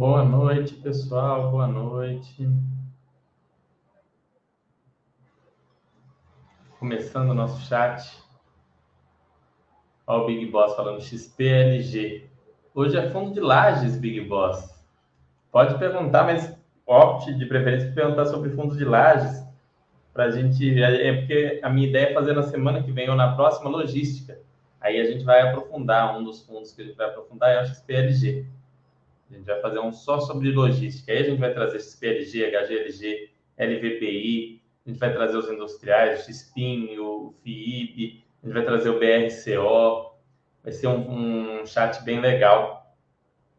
Boa noite, pessoal. Boa noite. Começando o nosso chat. Olha o Big Boss falando XPLG. Hoje é fundo de lajes, Big Boss. Pode perguntar, mas opte de preferência perguntar sobre fundos de lajes. Para a gente. É, é porque a minha ideia é fazer na semana que vem ou na próxima logística. Aí a gente vai aprofundar um dos fundos que a gente vai aprofundar é o XPLG. A gente vai fazer um só sobre logística. Aí a gente vai trazer XPLG, HGLG, LVPI, a gente vai trazer os industriais, o XPIN, o FIIB, a gente vai trazer o BRCO. Vai ser um, um chat bem legal.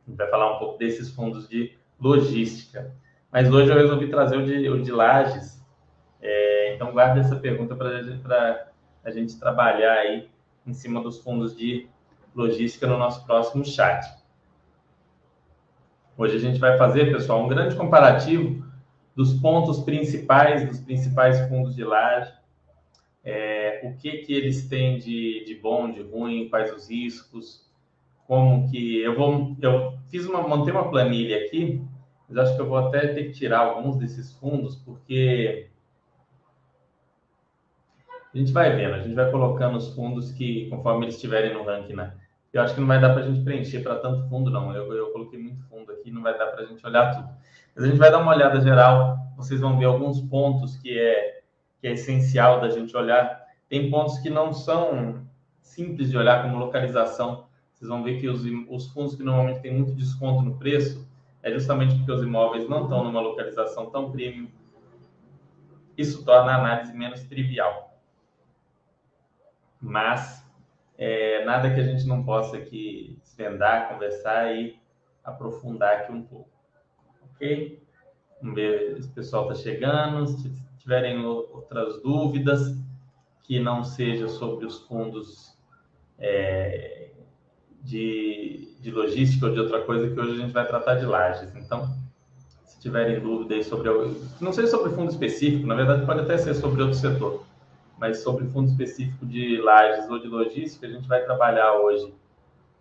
A gente vai falar um pouco desses fundos de logística. Mas hoje eu resolvi trazer o de, o de lajes. É, então guarda essa pergunta para a gente trabalhar aí em cima dos fundos de logística no nosso próximo chat. Hoje a gente vai fazer, pessoal, um grande comparativo dos pontos principais dos principais fundos de laje, é, o que que eles têm de, de bom, de ruim, quais os riscos, como que eu vou, eu fiz uma, montei uma planilha aqui, mas acho que eu vou até ter que tirar alguns desses fundos porque a gente vai vendo, a gente vai colocando os fundos que conforme eles estiverem no ranking, né? Eu acho que não vai dar para a gente preencher para tanto fundo, não. Eu, eu coloquei muito aqui, não vai dar para a gente olhar tudo. Mas a gente vai dar uma olhada geral. Vocês vão ver alguns pontos que é, que é essencial da gente olhar. Tem pontos que não são simples de olhar, como localização. Vocês vão ver que os, os fundos que normalmente têm muito desconto no preço é justamente porque os imóveis não estão numa localização tão premium. Isso torna a análise menos trivial. Mas é, nada que a gente não possa aqui desvendar, conversar e aprofundar aqui um pouco. Ok? Vamos se o pessoal está chegando. Se tiverem outras dúvidas que não seja sobre os fundos é, de, de logística ou de outra coisa, que hoje a gente vai tratar de lajes. Então, se tiverem dúvida sobre. Não sei sobre fundo específico, na verdade, pode até ser sobre outro setor mas sobre fundo específico de lajes ou de logística, a gente vai trabalhar hoje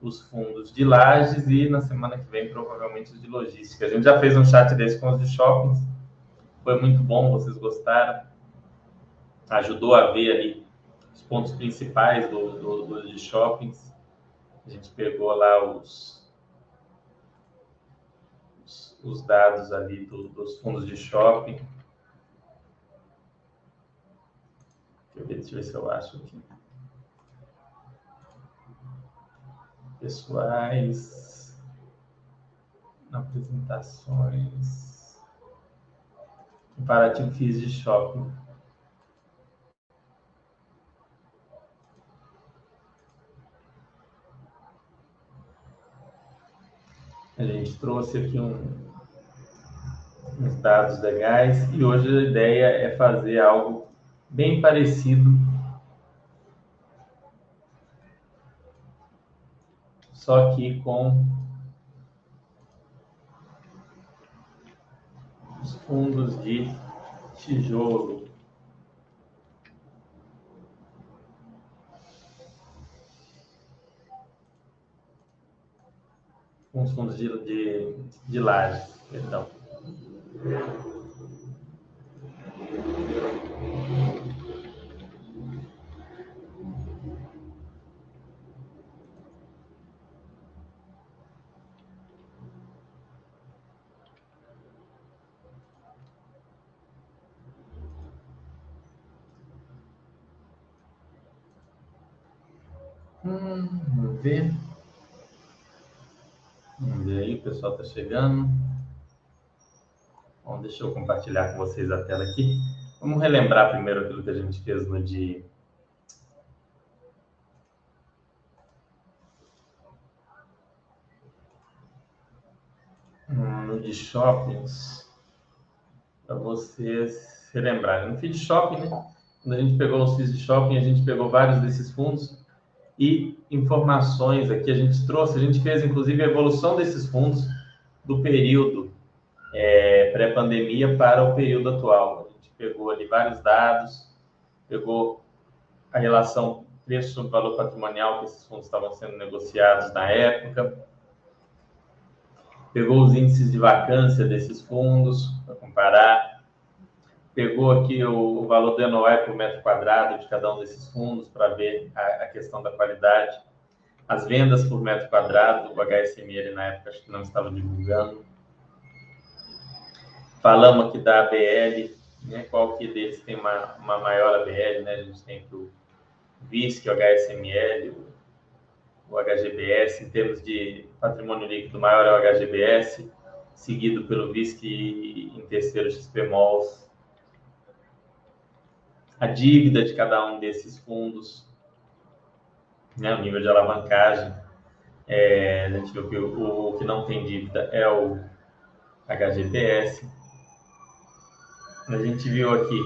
os fundos de lajes e na semana que vem provavelmente os de logística. A gente já fez um chat desse com os de shoppings, foi muito bom, vocês gostaram, ajudou a ver ali os pontos principais do, do, do de shoppings. A gente pegou lá os, os, os dados ali do, dos fundos de shopping Deixa eu ver se eu acho aqui. Pessoais. Apresentações. Comparativo FIIs de shopping. A gente trouxe aqui um, uns dados legais e hoje a ideia é fazer algo bem parecido. Só que com os fundos de tijolo. Com os fundos de, de, de laje, perdão. Hum, vamos ver. Vamos ver aí, o pessoal está chegando. Bom, deixa eu compartilhar com vocês a tela aqui. Vamos relembrar primeiro aquilo que a gente fez no de no de shoppings para vocês se lembrarem. No feed shopping, né? Quando a gente pegou os FIIs de shopping, a gente pegou vários desses fundos e informações aqui a gente trouxe, a gente fez inclusive a evolução desses fundos do período é, pré-pandemia para o período atual. A gente pegou ali vários dados, pegou a relação preço valor patrimonial que esses fundos estavam sendo negociados na época. Pegou os índices de vacância desses fundos para comparar. Pegou aqui o, valor do NOI por metro quadrado de cada um desses fundos para ver a, a questão da qualidade. As vendas por metro quadrado, o HSML na época acho que não estava divulgando. Falamos aqui da ABL, né? qual que deles tem uma, uma maior ABL, né? A gente tem aqui o VISC, o HSML, o, o HGBS, em termos de patrimônio líquido, maior é o HGBS, seguido pelo VISC em terceiro XPMOLs. A dívida de cada um desses fundos, né, o nível de alavancagem. É, a gente viu que o, o, que não tem dívida é o HGBS. A gente viu aqui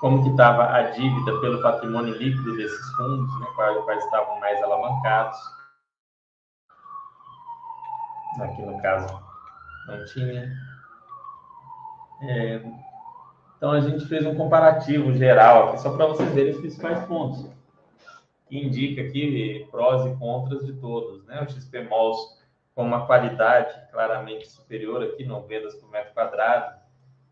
como que estava a dívida pelo patrimônio líquido desses fundos, né, quais, quais estavam mais alavancados. Aqui no caso não tinha. É, então a gente fez um comparativo geral aqui, só para vocês verem os principais pontos que indica aqui prós e contras de todos, né? O XP Malls com uma qualidade claramente superior aqui no vendas por metro quadrado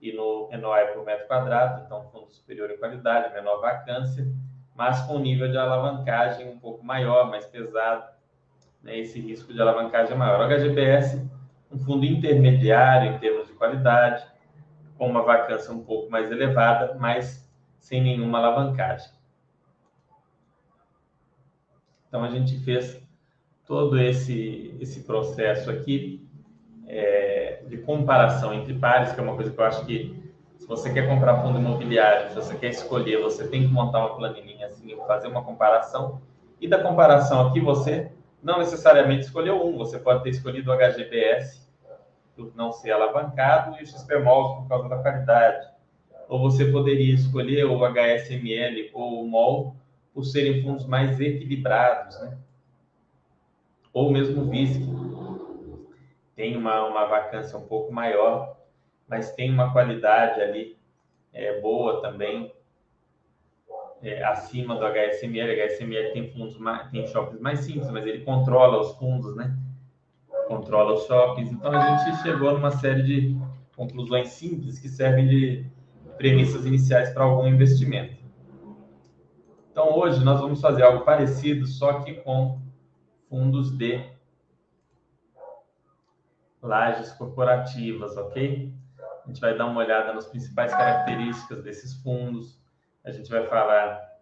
e no NOI por metro quadrado, então fundo superior em qualidade, menor vacância, mas com nível de alavancagem um pouco maior, mais pesado, né? esse risco de alavancagem é maior. O HGBS, um fundo intermediário em termos de qualidade, com uma vacância um pouco mais elevada, mas sem nenhuma alavancagem. Então a gente fez todo esse, esse processo aqui é, de comparação entre pares, que é uma coisa que eu acho que se você quer comprar fundo imobiliário, se você quer escolher, você tem que montar uma planilhinha assim, fazer uma comparação. E da comparação aqui, você não necessariamente escolheu um, você pode ter escolhido o HGBS por não ser alavancado e o XPMOL por causa da qualidade. Ou você poderia escolher o HSML ou o MOL por serem fundos mais equilibrados, né? Ou mesmo o VISC tem uma, uma vacância um pouco maior, mas tem uma qualidade ali é, boa também, é, acima do HSML. O HSML tem fundos mais, tem shoppings mais simples, mas ele controla os fundos, né? Controla os shoppings. Então a gente chegou numa série de conclusões simples que servem de premissas iniciais para algum investimento. Então, hoje nós vamos fazer algo parecido, só que com fundos de lajes corporativas, ok? A gente vai dar uma olhada nas principais características desses fundos. A gente vai falar.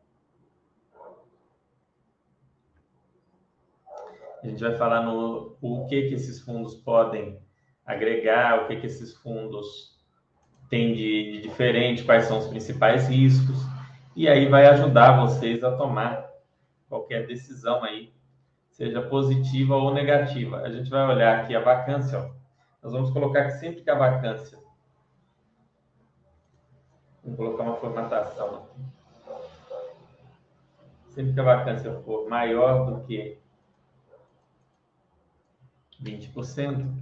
A gente vai falar no o que que esses fundos podem agregar, o que que esses fundos têm de, de diferente, quais são os principais riscos e aí vai ajudar vocês a tomar qualquer decisão aí, seja positiva ou negativa. A gente vai olhar aqui a vacância, ó. Nós vamos colocar que sempre que a vacância Vamos colocar uma formatação aqui. Sempre que a vacância for maior do que 20%,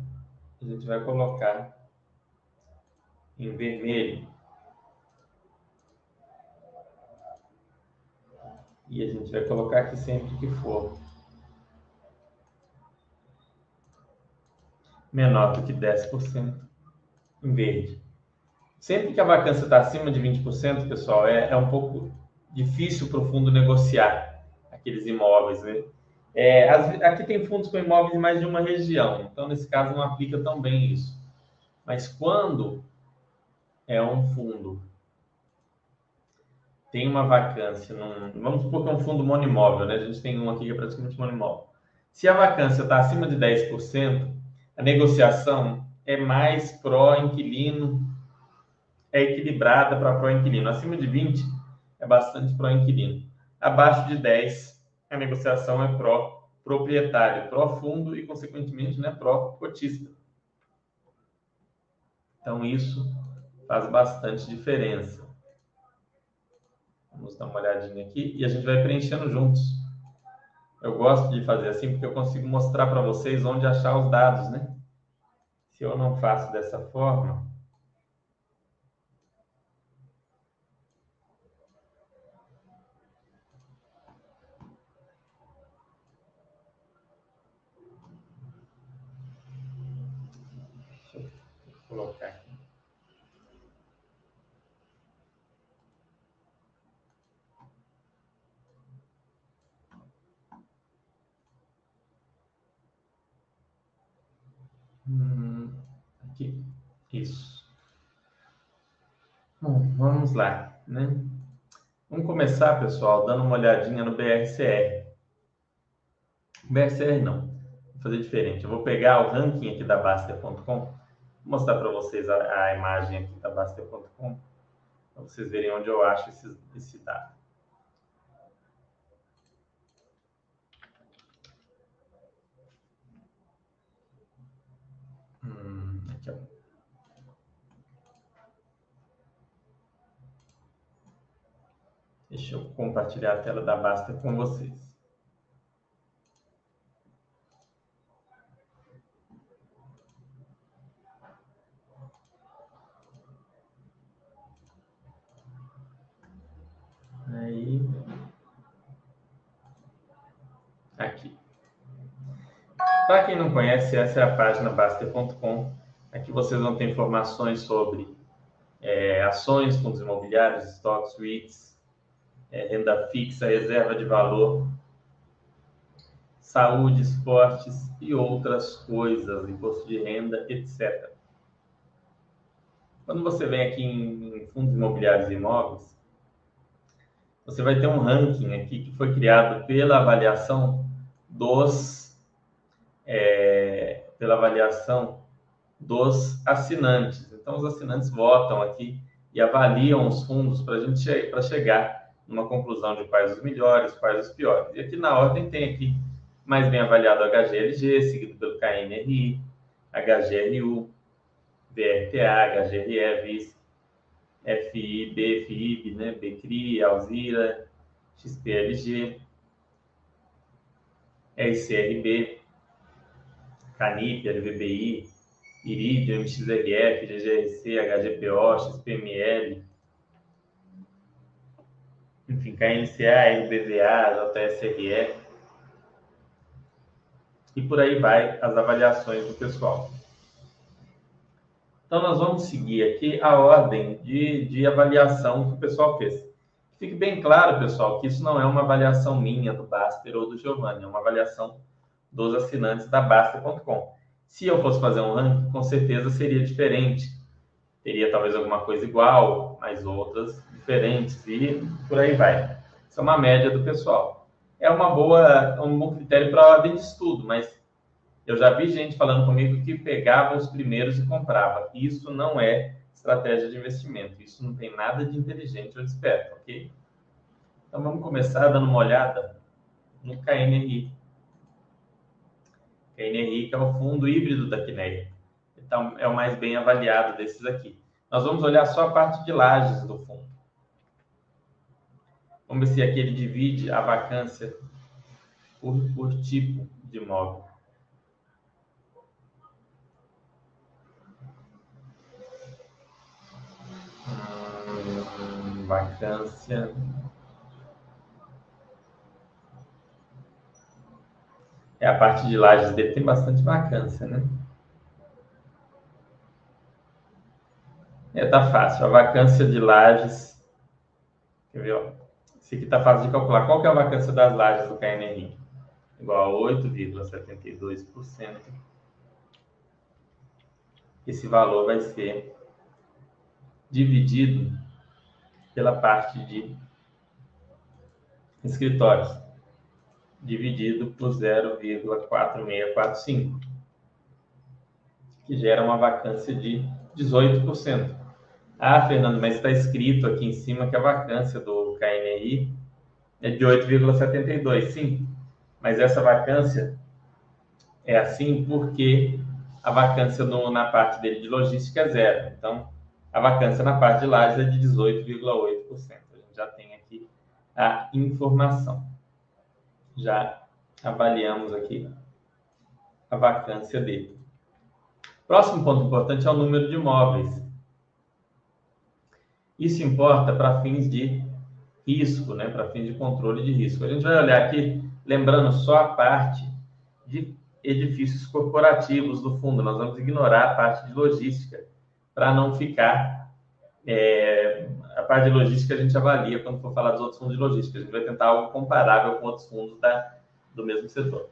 a gente vai colocar em vermelho E a gente vai colocar aqui sempre que for menor do que 10% em verde. Sempre que a vacância está acima de 20%, pessoal, é, é um pouco difícil para o fundo negociar aqueles imóveis. Né? É, as, aqui tem fundos com imóveis em mais de uma região, então nesse caso não aplica tão bem isso. Mas quando é um fundo tem uma vacância, num, vamos supor que é um fundo monimóvel, né? A gente tem um aqui que é praticamente monimóvel. Se a vacância está acima de 10%, a negociação é mais pró-inquilino, é equilibrada para pró-inquilino. Acima de 20% é bastante pró-inquilino. Abaixo de 10%, a negociação é pró-proprietário, pró-fundo e, consequentemente, né, pró-cotista. Então, isso faz bastante diferença. Vamos dar uma olhadinha aqui e a gente vai preenchendo juntos. Eu gosto de fazer assim porque eu consigo mostrar para vocês onde achar os dados, né? Se eu não faço dessa forma, Deixa eu colocar. Hum, aqui, isso. Bom, vamos lá, né? Vamos começar, pessoal, dando uma olhadinha no BRCR. BRCR não, vou fazer diferente. Eu vou pegar o ranking aqui da Baster.com, vou mostrar para vocês a, a, imagem aqui da Baster.com, para vocês verem onde eu acho esse, esse dado. Hum. Deixa eu compartilhar a tela da Basta com vocês. Aí. Aqui. Para quem não conhece, essa é a página Baster.com. Aqui vocês vão ter informações sobre é, ações, fundos imobiliários, estoques, REITs, é, renda fixa, reserva de valor, saúde, esportes e outras coisas, imposto de renda, etc. Quando você vem aqui em fundos imobiliários e imóveis, você vai ter um ranking aqui que foi criado pela avaliação dos é, pela avaliação dos assinantes. Então, os assinantes votam aqui e avaliam os fundos para a gente para chegar numa conclusão de quais os melhores, quais os piores. E aqui na ordem tem aqui mais bem avaliado HGLG, seguido pelo KNRI, HGRU, VRTA, HGRE, VIS, FI, BFIB, né, BCRI, Alzira, XPLG, RCRB, CANIP, LVBI, Iridium, MXRF, GGRC, HGPO, XPML, enfim, KNCA, RBVA, JSRE, e por aí vai as avaliações do pessoal. Então, nós vamos seguir aqui a ordem de, de avaliação que o pessoal fez. Fique bem claro, pessoal, que isso não é uma avaliação minha do Baster ou do Giovanni, é uma avaliação dos assinantes da Baster.com. Se eu fosse fazer um ranking, com certeza seria diferente. Teria talvez alguma coisa igual, mas outras diferentes e por aí vai. Isso é uma média do pessoal. É uma boa, um bom critério para ordem de estudo, mas eu já vi gente falando comigo que pegava os primeiros e comprava. Isso não é estratégia de investimento. Isso não tem nada de inteligente ou esperto, ok? Então vamos começar dando uma olhada no KNRI. KNRI que é o fundo híbrido da Quineia. Então é o mais bem avaliado desses aqui. Nós vamos olhar só a parte de lajes do fundo. Vamos ver se aqui ele divide a vacância por, por tipo de imóvel. Hum, vacância. É a parte de lajes dele tem bastante vacância, né? É, tá fácil. A vacância de lajes. Quer ver, ó? Aqui está fácil de calcular. Qual que é a vacância das lajes do KNRI? Igual a 8,72%. Esse valor vai ser dividido pela parte de escritórios, dividido por 0,4645, que gera uma vacância de 18%. Ah, Fernando, mas está escrito aqui em cima que a vacância do KNRI é de 8,72. Sim, mas essa vacância é assim porque a vacância no, na parte dele de logística é zero. Então, a vacância na parte de lajes é de 18,8%. A gente já tem aqui a informação. Já avaliamos aqui a vacância dele. Próximo ponto importante é o número de imóveis. Isso importa para fins de risco, né? para fins de controle de risco. A gente vai olhar aqui, lembrando só a parte de edifícios corporativos do fundo. Nós vamos ignorar a parte de logística para não ficar. É, a parte de logística a gente avalia quando for falar dos outros fundos de logística. A gente vai tentar algo comparável com outros fundos da, do mesmo setor.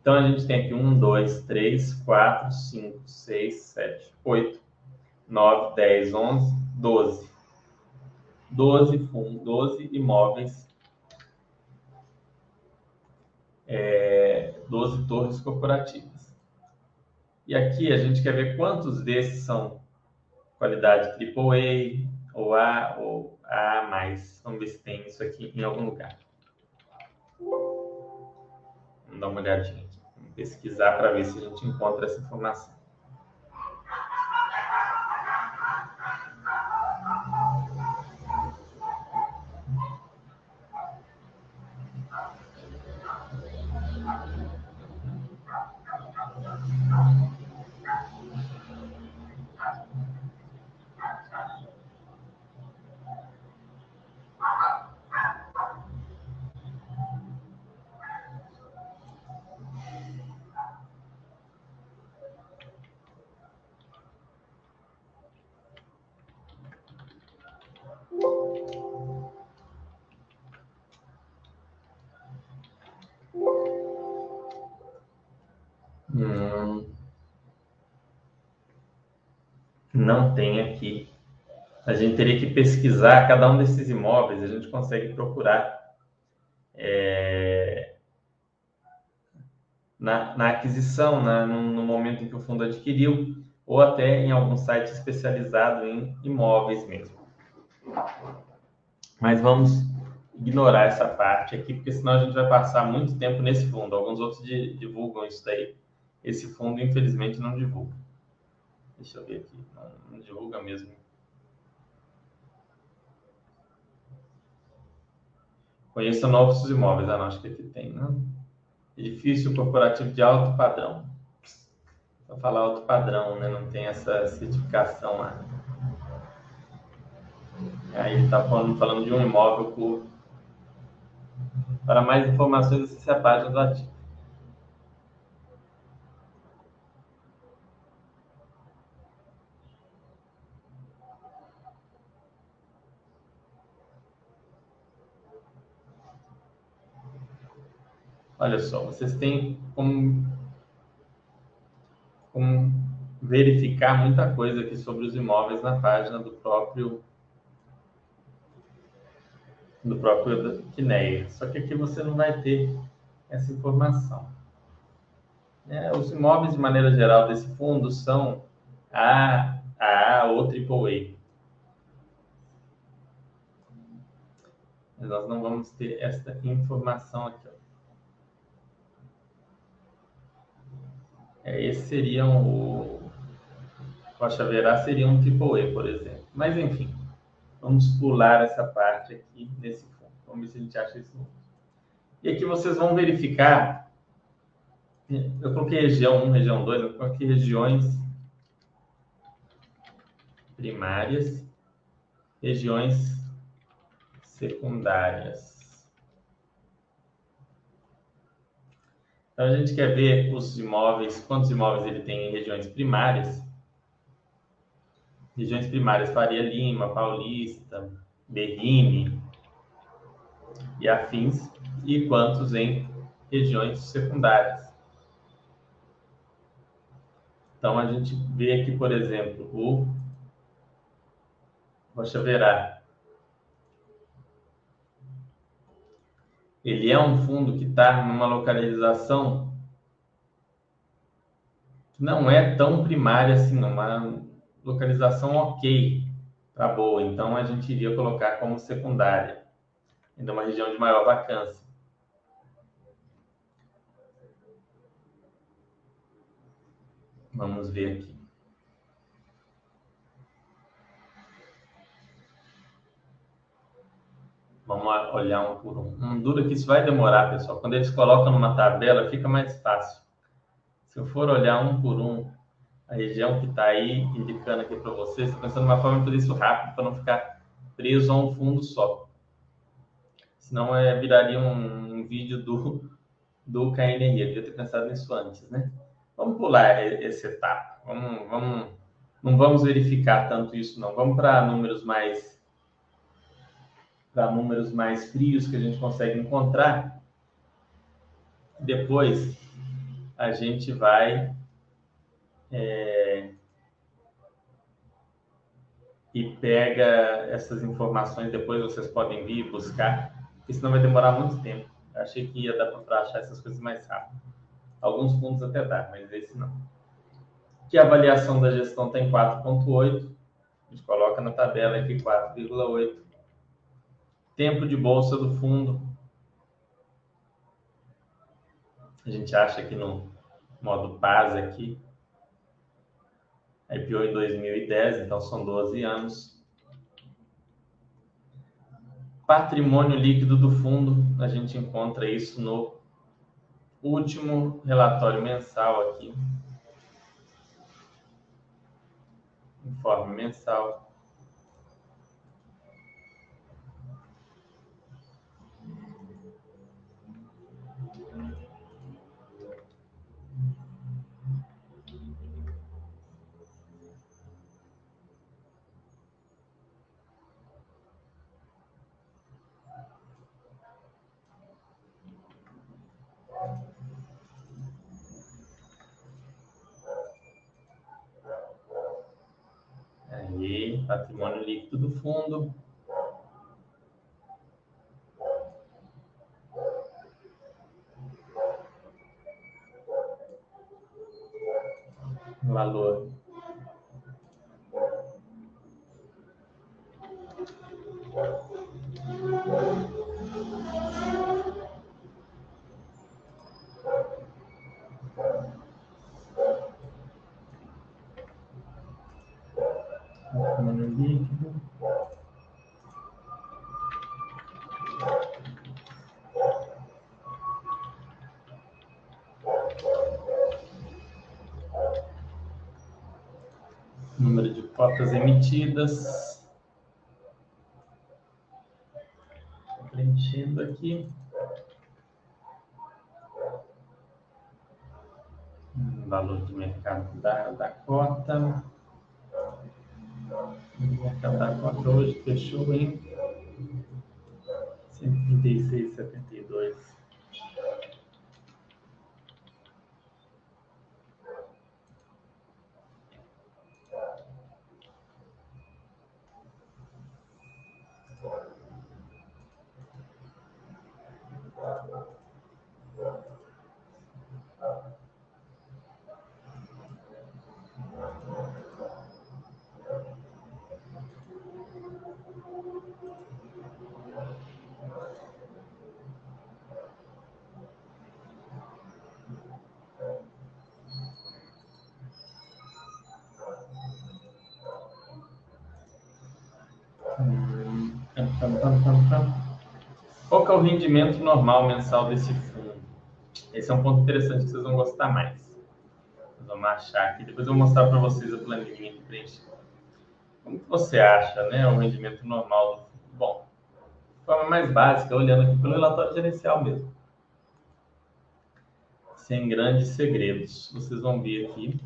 Então a gente tem aqui 1, 2, 3, 4, 5, 6, 7, 8, 9, 10, 11, 12. 12 fundos, 12 imóveis, é, 12 torres corporativas. E aqui a gente quer ver quantos desses são qualidade AAA ou A ou A+. Vamos ver se tem isso aqui em algum lugar. Vamos dar uma olhadinha aqui. Vamos pesquisar para ver se a gente encontra essa informação. Não tem aqui. A gente teria que pesquisar cada um desses imóveis, a gente consegue procurar é, na, na, aquisição, na, no, no, momento em que o fundo adquiriu, ou até em algum site especializado em imóveis mesmo. Mas vamos ignorar essa parte aqui, porque senão a gente vai passar muito tempo nesse fundo. Alguns outros divulgam isso daí. Esse fundo, infelizmente, não divulga. Deixa eu ver aqui. Não, não divulga mesmo. Conheça novos imóveis. Ah, não, acho que aqui tem, né? Edifício corporativo de alto padrão. Vou falar alto padrão, né? Não tem essa certificação lá. Aí está falando, falando de um imóvel. Para mais informações, acesse a página do ativo. Olha só, vocês têm como, como verificar muita coisa aqui sobre os imóveis na página do próprio do próprio Kineia. Só que aqui você não vai ter essa informação. É, os imóveis, de maneira geral, desse fundo são A, A ou AAA. Mas nós não vamos ter essa informação aqui. É, esse seria o Rocha Verá seria um AAA, por exemplo. Mas enfim, vamos pular essa parte aqui nesse fundo. Vamos ver se a gente acha número. E aqui vocês vão verificar. Eu coloquei região 1, região 2, eu coloquei regiões primárias, regiões secundárias. Então a gente quer ver os imóveis, quantos imóveis ele tem em regiões primárias. Regiões primárias Faria Lima, Paulista, Berrini e afins, e quantos em regiões secundárias. Então a gente vê aqui, por exemplo, o Rocha Verá, ele é um fundo que está numa localização que não é tão primária assim, uma localização ok para boa. Então a gente iria colocar como secundária, ainda uma região de maior vacância. Vamos ver aqui. Vamos olhar um por um. Não dura que isso vai demorar, pessoal. Quando eles colocam numa tabela, fica mais fácil. Se eu for olhar um por um, a região que está aí indicando aqui para vocês, estou pensando uma forma de fazer isso rápido, para não ficar preso a um fundo só. Senão é, viraria um, um vídeo do, do KNRI. Eu devia ter pensado nisso antes, né? Vamos pular essa etapa. Vamos, vamos, não vamos verificar tanto isso, não. Vamos para números mais para números mais frios que a gente consegue encontrar. Depois a gente vai é, e pega essas informações. Depois vocês podem vir buscar, porque senão vai demorar muito tempo. Eu achei que ia dar para achar essas coisas mais rápido. Alguns fundos até dá, mas esse não. Que a avaliação da gestão está em 4,8. A gente coloca na tabela aqui 4,8. Tempo de bolsa do fundo. A gente acha que no modo PAS aqui. IPO em 2010, então são 12 anos. Patrimônio líquido do fundo, a gente encontra isso no último relatório mensal aqui. Informe mensal. Patrimônio líquido do fundo. Valor cotas emitidas. Preenchendo aqui. Valor de mercado da, da cota. O mercado da cota hoje fechou em 136,72. Qual que é o rendimento normal mensal desse fundo? Esse é um ponto interessante que vocês vão gostar mais. Vamos achar aqui. Depois eu vou mostrar para vocês a planilha que preenche. Como que você acha né, o rendimento normal do fundo? Bom, de forma mais básica, olhando aqui pelo relatório gerencial mesmo. Sem grandes segredos. Vocês vão ver aqui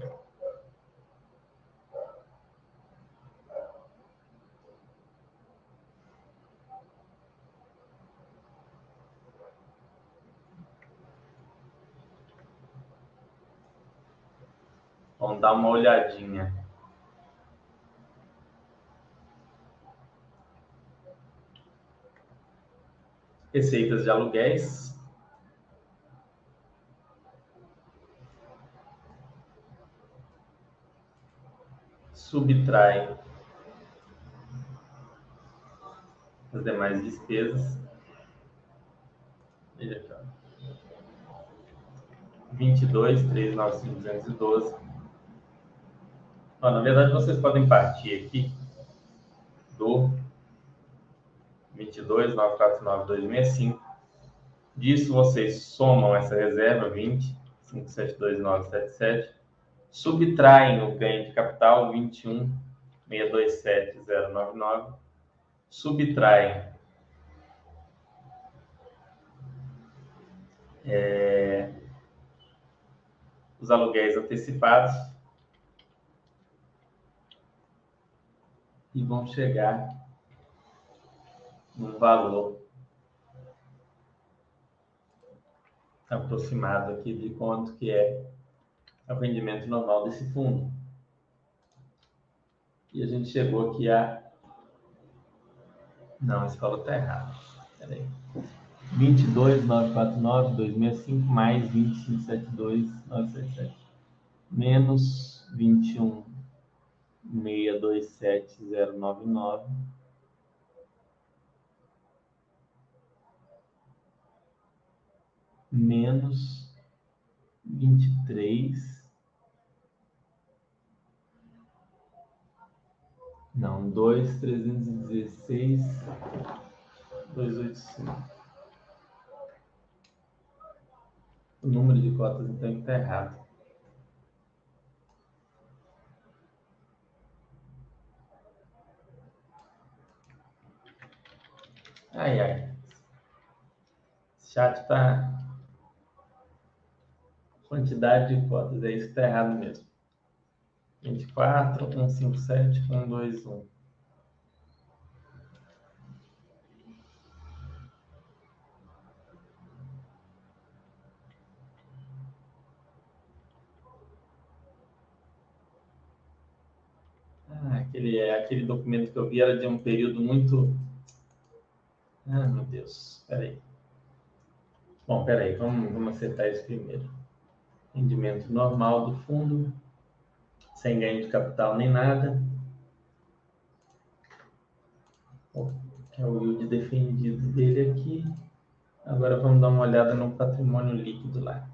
Vamos dar uma olhadinha. Receitas de aluguéis. Subtrai as demais despesas. Veja aqui, ó. 22, 3, 9, 5, 212 na verdade, vocês podem partir aqui do 22, 949, 265. Disso, vocês somam essa reserva, 20, 572, 977. Subtraem o ganho de capital, 21, 627, 099. Subtraem é, os aluguéis antecipados e vão chegar num valor aproximado aqui de quanto que é o rendimento normal desse fundo. E a gente chegou aqui a... Não, esse valor está errado. Peraí. 22,949, 265, mais 2572,977, menos 21,627,099, menos 23, não, 2,316, 285. O número de cotas então está errado. Ai, ai. O chat está. Quantidade de cotas, é isso que está errado mesmo. 24, 157, 121. aquele, aquele documento que eu vi era de um período muito. Ah, meu Deus, peraí. Bom, peraí, vamos, vamos acertar isso primeiro. Rendimento normal do fundo, sem ganho de capital nem nada. É o yield defendido dele aqui. Agora vamos dar uma olhada no patrimônio líquido lá.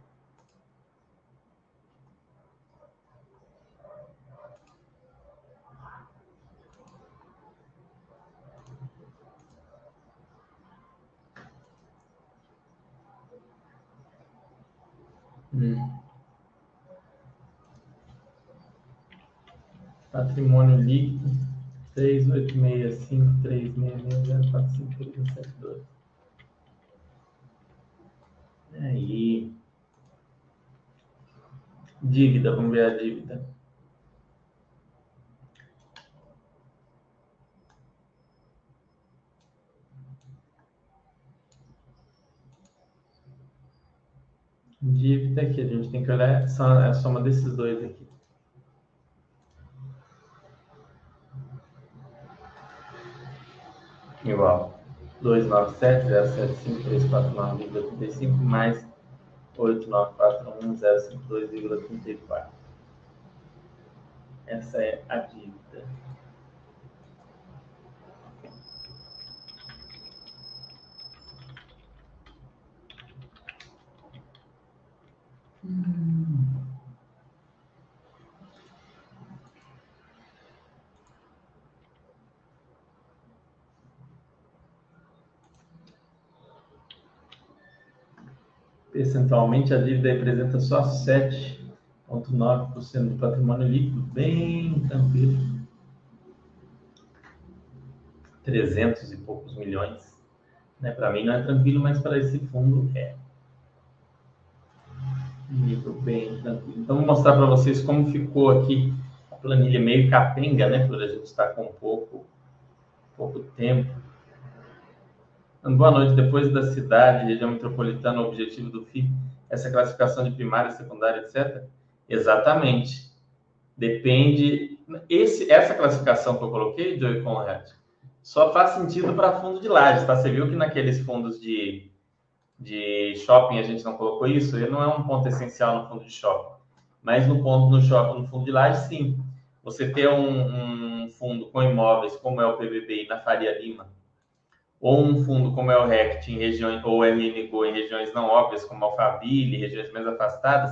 Hum. Patrimônio líquido 386536604572. Aí. Dívida, vamos ver a dívida. Dívida que a gente tem que olhar são a soma desses dois aqui. Igual 297,075,349,35 mais 8941,052,34. Essa é a dívida. Percentualmente, a dívida representa só 7,9% do patrimônio líquido, bem tranquilo. 300 e poucos milhões. Né? Para mim não é tranquilo, mas para esse fundo é nível bem tranquilo. Então, vou mostrar para vocês como ficou aqui a planilha meio capenga, né? Por a gente estar com pouco, pouco tempo. Então, boa noite. Depois da cidade, região metropolitana, o objetivo do FI, essa classificação de primária, secundária, etc. Exatamente. Depende. Esse, essa classificação que eu coloquei, Joey Conrad, só faz sentido para fundo de lajes, tá? Você viu que naqueles fundos de de shopping a gente não colocou isso, ele não é um ponto essencial no fundo de shopping. Mas no ponto no shopping, no fundo de laje, sim. Você ter um, um fundo com imóveis como é o PVBI na Faria Lima, ou um fundo como é o RECT em regiões, ou MNGO em regiões não óbvias, como Alphaville, regiões mais afastadas,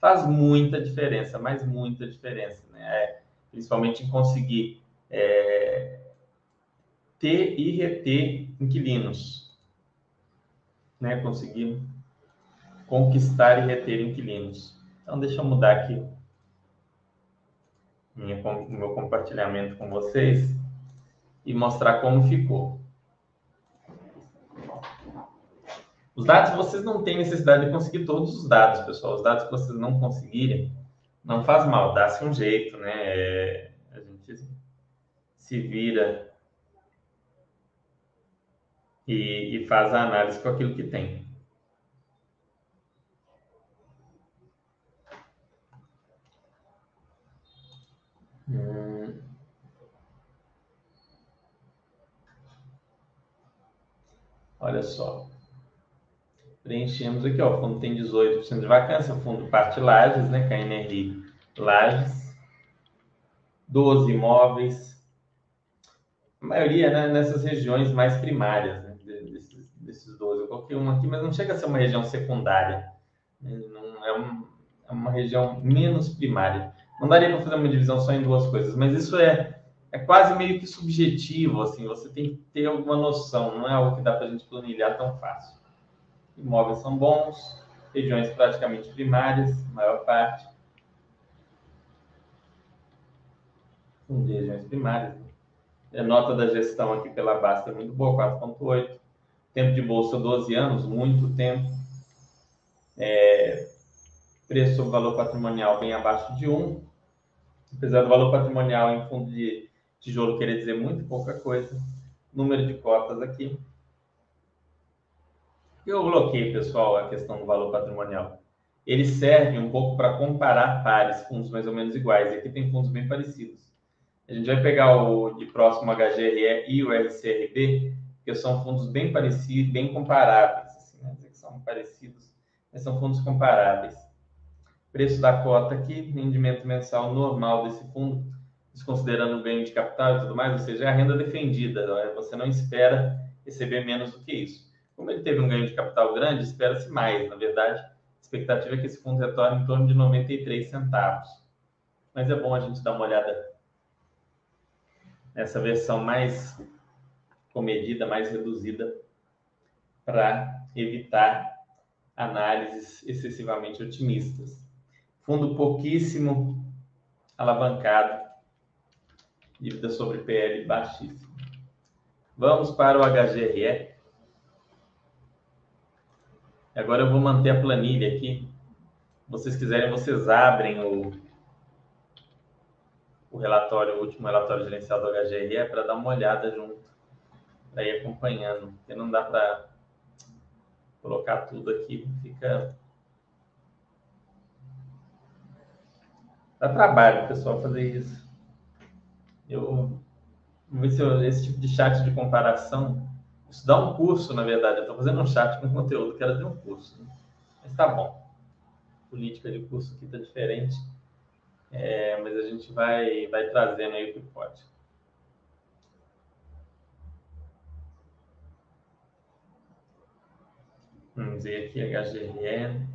faz muita diferença, mas muita diferença, né? É, principalmente em conseguir é, ter e reter inquilinos né, conseguir conquistar e reter inquilinos. Então, deixa eu mudar aqui minha, meu compartilhamento com vocês e mostrar como ficou. Os dados, vocês não têm necessidade de conseguir todos os dados, pessoal. Os dados que vocês não conseguirem, não faz mal, dá-se um jeito, né? É, a gente se vira e, e faz a análise com aquilo que tem. Hum. Olha só. Preenchemos aqui, ó, o fundo tem 18% de vacância, o fundo parte Lages, né, KNRI Lages. 12 imóveis. A maioria, né, nessas regiões mais primárias, né, desses, desses 12. Eu coloquei uma aqui, mas não chega a ser uma região secundária. Né, não é, um, é uma região menos primária. Não daria para fazer uma divisão só em duas coisas, mas isso é, é quase meio que subjetivo, assim, você tem que ter alguma noção, não é algo que dá para a gente planilhar tão fácil. Imóveis são bons, regiões praticamente primárias, maior parte. Fundo de regiões primárias. A nota da gestão aqui pela Basta é muito boa, 4,8. Tempo de bolsa 12 anos, muito tempo. É, preço sobre valor patrimonial bem abaixo de 1. Apesar do valor patrimonial em fundo de tijolo querer dizer muito pouca coisa. Número de cotas aqui. Eu coloquei, pessoal, a questão do valor patrimonial. Ele serve um pouco para comparar pares, fundos mais ou menos iguais. E aqui tem fundos bem parecidos. A gente vai pegar o de próximo HGRE e o RCRB, que são fundos bem parecidos, bem comparáveis. Assim, né? são parecidos, mas são fundos comparáveis. Preço da cota aqui, rendimento mensal normal desse fundo, desconsiderando o ganho de capital e tudo mais, ou seja, é a renda defendida. Né? Você não espera receber menos do que isso. Como ele teve um ganho de capital grande, espera-se mais. Na verdade, a expectativa é que esse fundo retorne em torno de 93 centavos. Mas é bom a gente dar uma olhada nessa versão mais comedida, mais reduzida, para evitar análises excessivamente otimistas. Fundo pouquíssimo alavancado, dívida sobre PL baixíssima. Vamos para o HGRE. Agora eu vou manter a planilha aqui. Se vocês quiserem, vocês abrem o, o relatório, o último relatório gerencial do HGRE para dar uma olhada junto, para ir acompanhando, porque não dá para colocar tudo aqui, fica. Dá trabalho, pessoal, fazer isso. Eu vou ver se eu, esse tipo de chat de comparação estudar um curso, na verdade. Eu estou fazendo um chat com conteúdo, quero ter um curso. Mas tá bom. política de curso aqui está diferente. É, mas a gente vai, vai trazendo aí o que pode. Vamos ver aqui HGRN.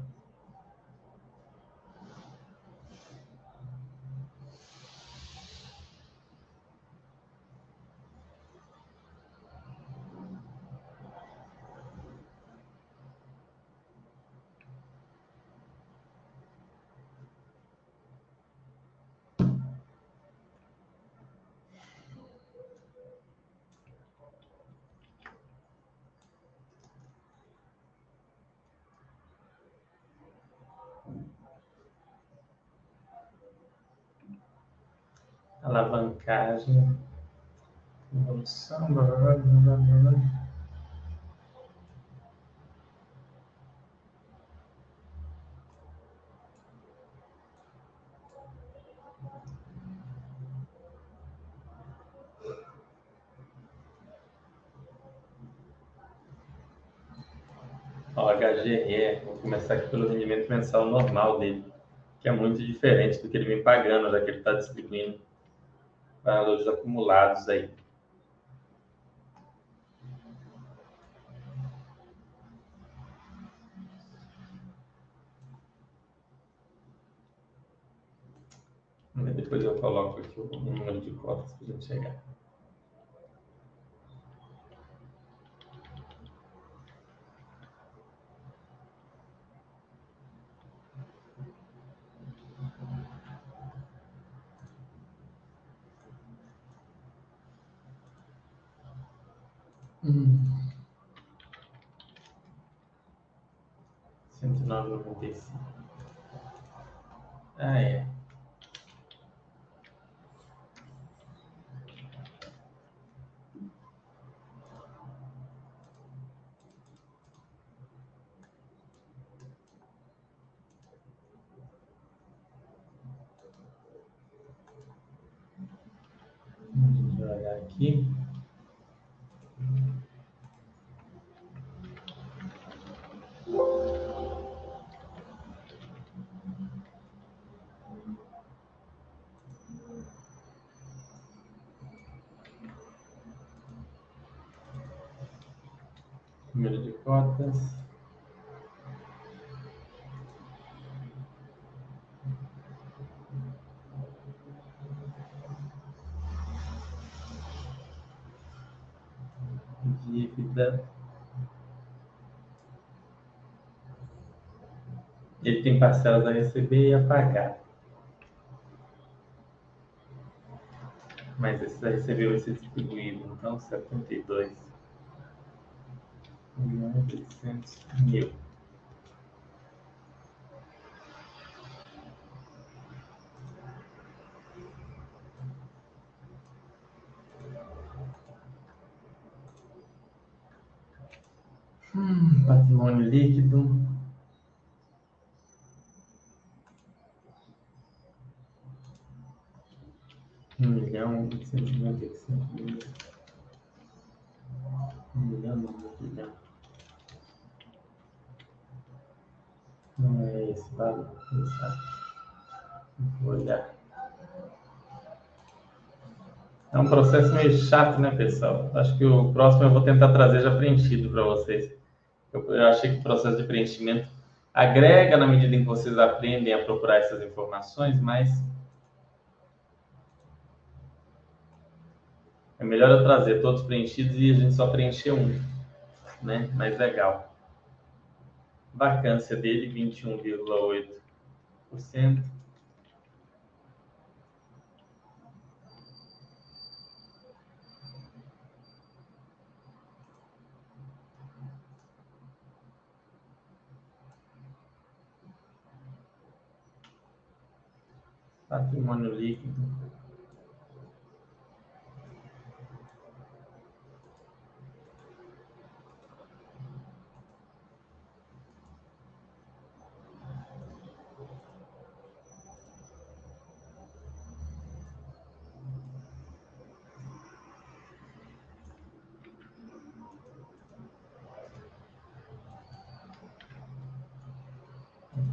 Alavancagem, evolução, blá, blá, blá, blá, blá. Ó, HGE, vou começar aqui pelo rendimento mensal normal dele, que é muito diferente do que ele vem pagando, já que ele está distribuindo valores acumulados aí. Depois eu coloco aqui o número de cotas para a gente chegar. Cotas. Dívida. Ele tem parcelas a receber e a pagar. Mas esse a receber vai ser distribuído, então 72 milhões e 800 mil. Hum, patrimônio líquido. Um milhão oitocentos e noventa e cinco mil. Um milhão, não, um milhão. Não é exato. Vou olhar. É um processo meio chato, né, pessoal? Acho que o próximo eu vou tentar trazer já preenchido para vocês. Eu, eu achei que o processo de preenchimento agrega na medida em que vocês aprendem a procurar essas informações, mas é melhor eu trazer todos preenchidos e a gente só preencher um, né? Mais legal. Vacância dele, 21,8%. Patrimônio líquido.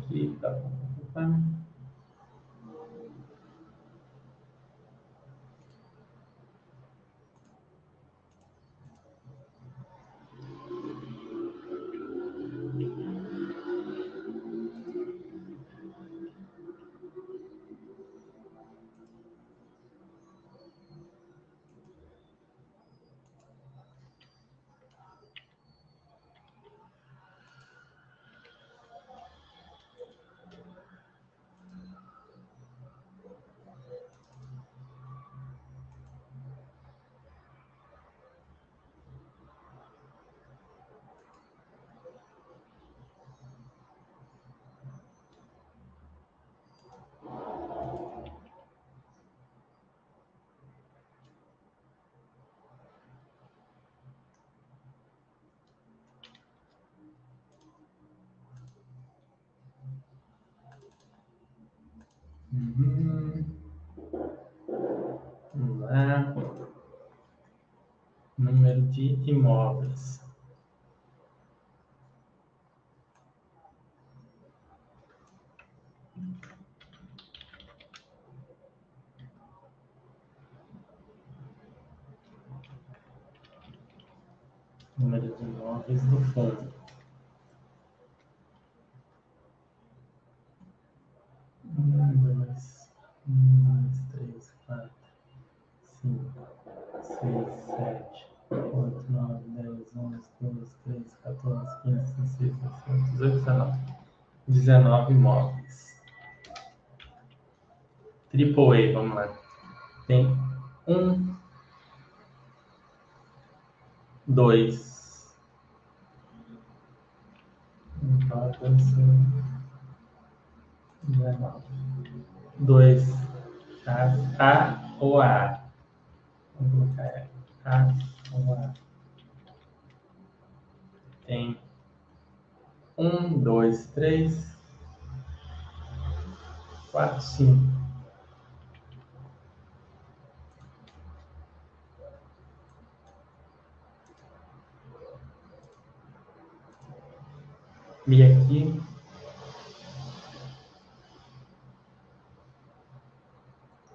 Aqui, tá Uhum. Vamos lá. Número de imóveis. Número de imóveis do fundo. Um, dois, um, dois, três, quatro, cinco, seis, sete, oito, nove, dez, onze, doze, treze, 14, 15, 16, 17, 18, 19. 19 imóveis. Triple A, vamos lá. Tem um, dois. 2. A, a ou A? Vamos colocar A ou A. Tem um, dois, três, quatro, cinco. E aqui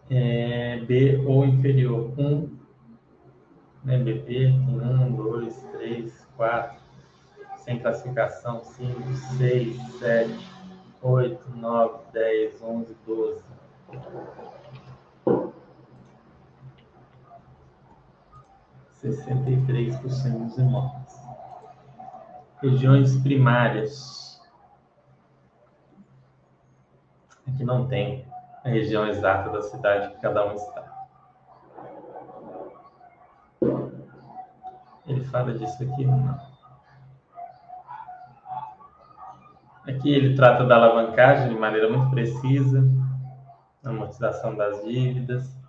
é B ou inferior 1, um, né, BP, 1, 2, 3, 4, sem classificação, 5, 6, 7, 8, 9, 10, 11, 12. Sessenta e três por cento dos imóveis. Regiões primárias. Aqui não tem a região exata da cidade que cada um está. Ele fala disso aqui? Não. Aqui ele trata da alavancagem de maneira muito precisa, amortização das dívidas,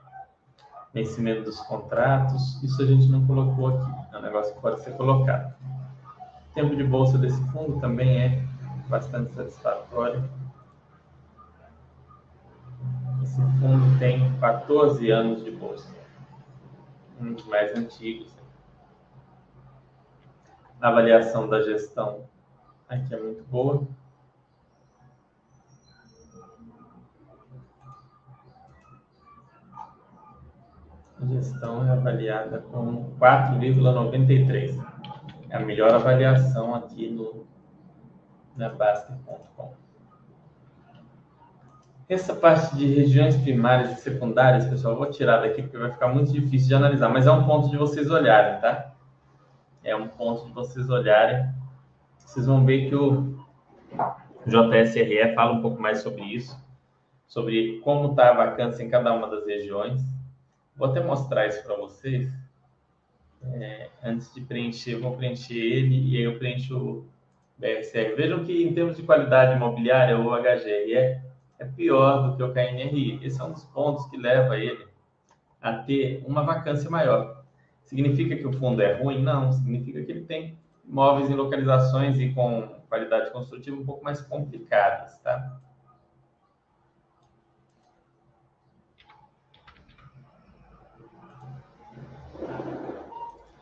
vencimento dos contratos. Isso a gente não colocou aqui, é um negócio que pode ser colocado. O tempo de bolsa desse fundo também é bastante satisfatório. Esse fundo tem 14 anos de bolsa, um dos mais antigos. A avaliação da gestão aqui é muito boa. A gestão é avaliada com 4,93. É a melhor avaliação aqui no, na Baster.com. Essa parte de regiões primárias e secundárias, pessoal, vou tirar daqui porque vai ficar muito difícil de analisar, mas é um ponto de vocês olharem, tá? É um ponto de vocês olharem. Vocês vão ver que o JSRE fala um pouco mais sobre isso, sobre como está a vacância em cada uma das regiões. Vou até mostrar isso para vocês. É, antes de preencher, vou preencher ele e aí eu preencho o BRCR. Vejam que em termos de qualidade imobiliária, o HGRE é pior do que o KNRI. Esse é um dos pontos que leva ele a ter uma vacância maior. Significa que o fundo é ruim? Não, significa que ele tem imóveis em localizações e com qualidade construtiva um pouco mais complicadas, tá?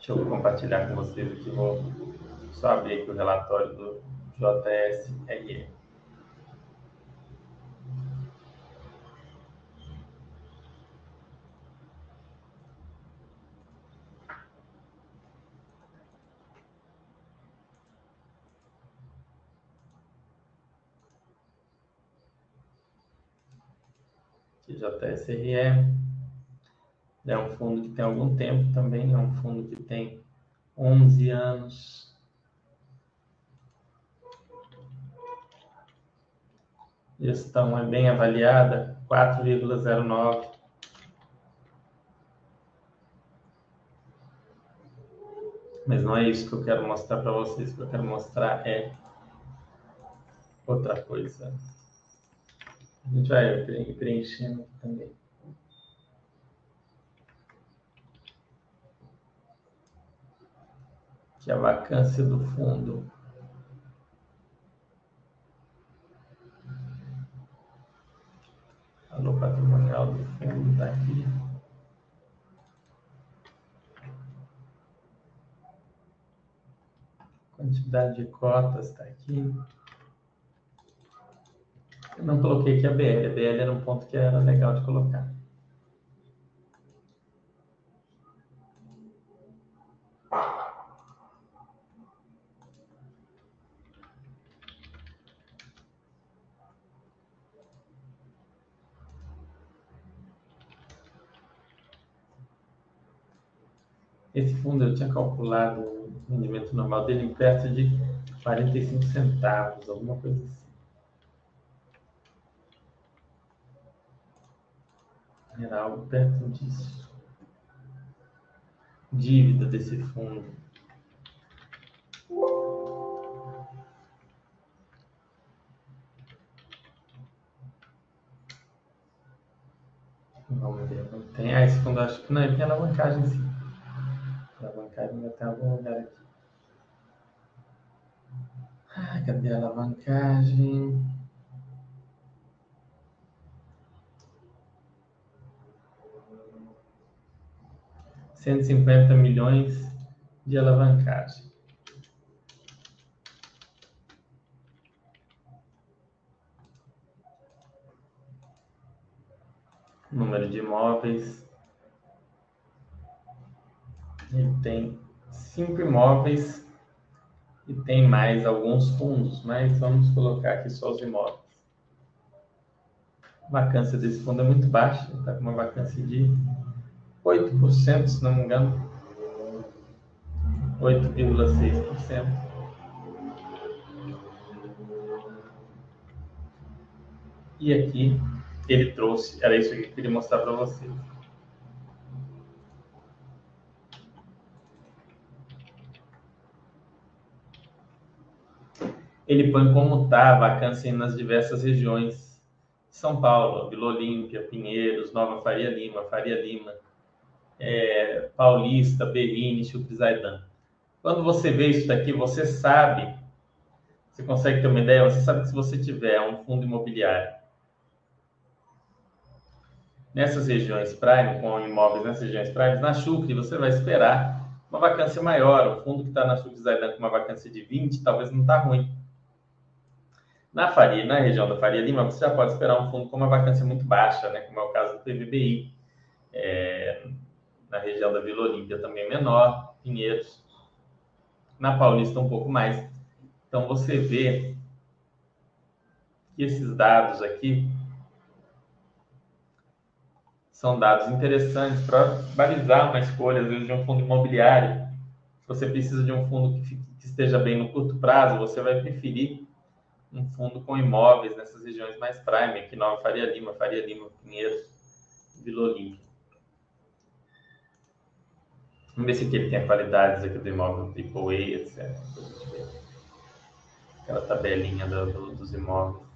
Deixa eu compartilhar com vocês aqui, vou só abrir aqui o relatório do JSRE. JSRE é um fundo que tem algum tempo também, é um fundo que tem 11 anos. Gestão é bem avaliada, 4,09. Mas não é isso que eu quero mostrar para vocês. O que eu quero mostrar é outra coisa. A gente vai preenchendo também. Que a vacância do fundo. Alô patrimonial do fundo está aqui. Quantidade de cotas está aqui. Eu não coloquei aqui a BL. A BL era um ponto que era legal de colocar. Esse fundo eu tinha calculado o rendimento normal dele em perto de 45 centavos, alguma coisa assim. Era algo perto disso. Dívida desse fundo. Vamos ver. Tem, ah, esse fundo acho que não, ele tem alavancagem sim. Ainda tem algum lugar aqui. Ah, cadê a alavancagem? Cento e cinquenta milhões de alavancagem. número de imóveis. Ele tem cinco imóveis e tem mais alguns fundos, mas vamos colocar aqui só os imóveis. A vacância desse fundo é muito baixa, está com uma vacância de 8%, se não me engano. 8,6%. E aqui ele trouxe. Era isso que eu queria mostrar para vocês. Ele põe como está a vacância nas diversas regiões. São Paulo, Vila Olímpia, Pinheiros, Nova Faria Lima, Faria Lima, é, Paulista, Berrini, Chuprizaidan. Quando você vê isso daqui, você sabe, você consegue ter uma ideia, você sabe que se você tiver um fundo imobiliário nessas regiões prime, com imóveis nessas regiões prime, na Chucre você vai esperar uma vacância maior. O fundo que está na Chucre Zaidan com uma vacância de 20, talvez não está ruim. Na Faria, na região da Faria Lima, você já pode esperar um fundo com uma vacância muito baixa, né, como é o caso do PVBI. É, na região da Vila Olímpia também menor, Pinheiros. Na Paulista um pouco mais. Então você vê que esses dados aqui são dados interessantes para balizar uma escolha, às vezes, de um fundo imobiliário. Se você precisa de um fundo que, fique, que esteja bem no curto prazo, você vai preferir um fundo com imóveis nessas regiões mais prime, aqui Nova Faria Lima, Faria Lima, Pinheiros, Vila Olímpia. Vamos ver se aqui ele tem qualidades aqui do imóvel AAA, etc. Aquela tabelinha do, do, dos imóveis.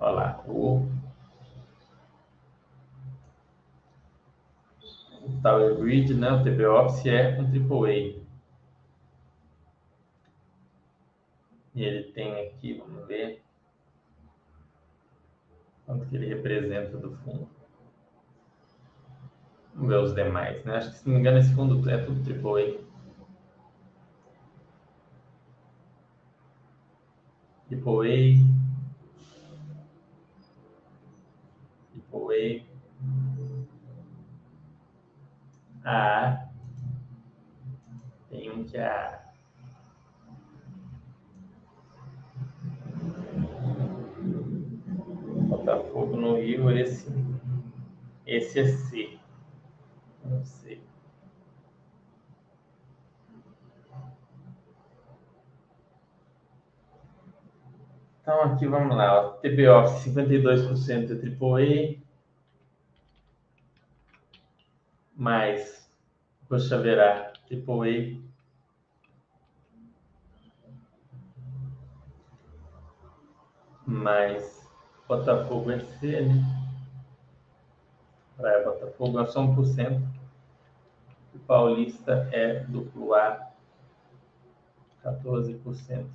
Olha lá, o, Tower Bridge, né, o TB Office é um AAA. E ele tem aqui, vamos ver, quanto que ele representa do fundo. Vamos ver os demais, né? Acho que, se não me engano, esse fundo é tudo AAA. AAA, AAA, A, tem um que é Botafogo no Rio, esse, esse é C. Não sei. Então, aqui vamos lá. Ó. TB Office 52% é AAA. Mais Coxa Verá AAA. Mais Botafogo SC, né? Praia Botafogo é só 1%. O Paulista é duplo A, 14%.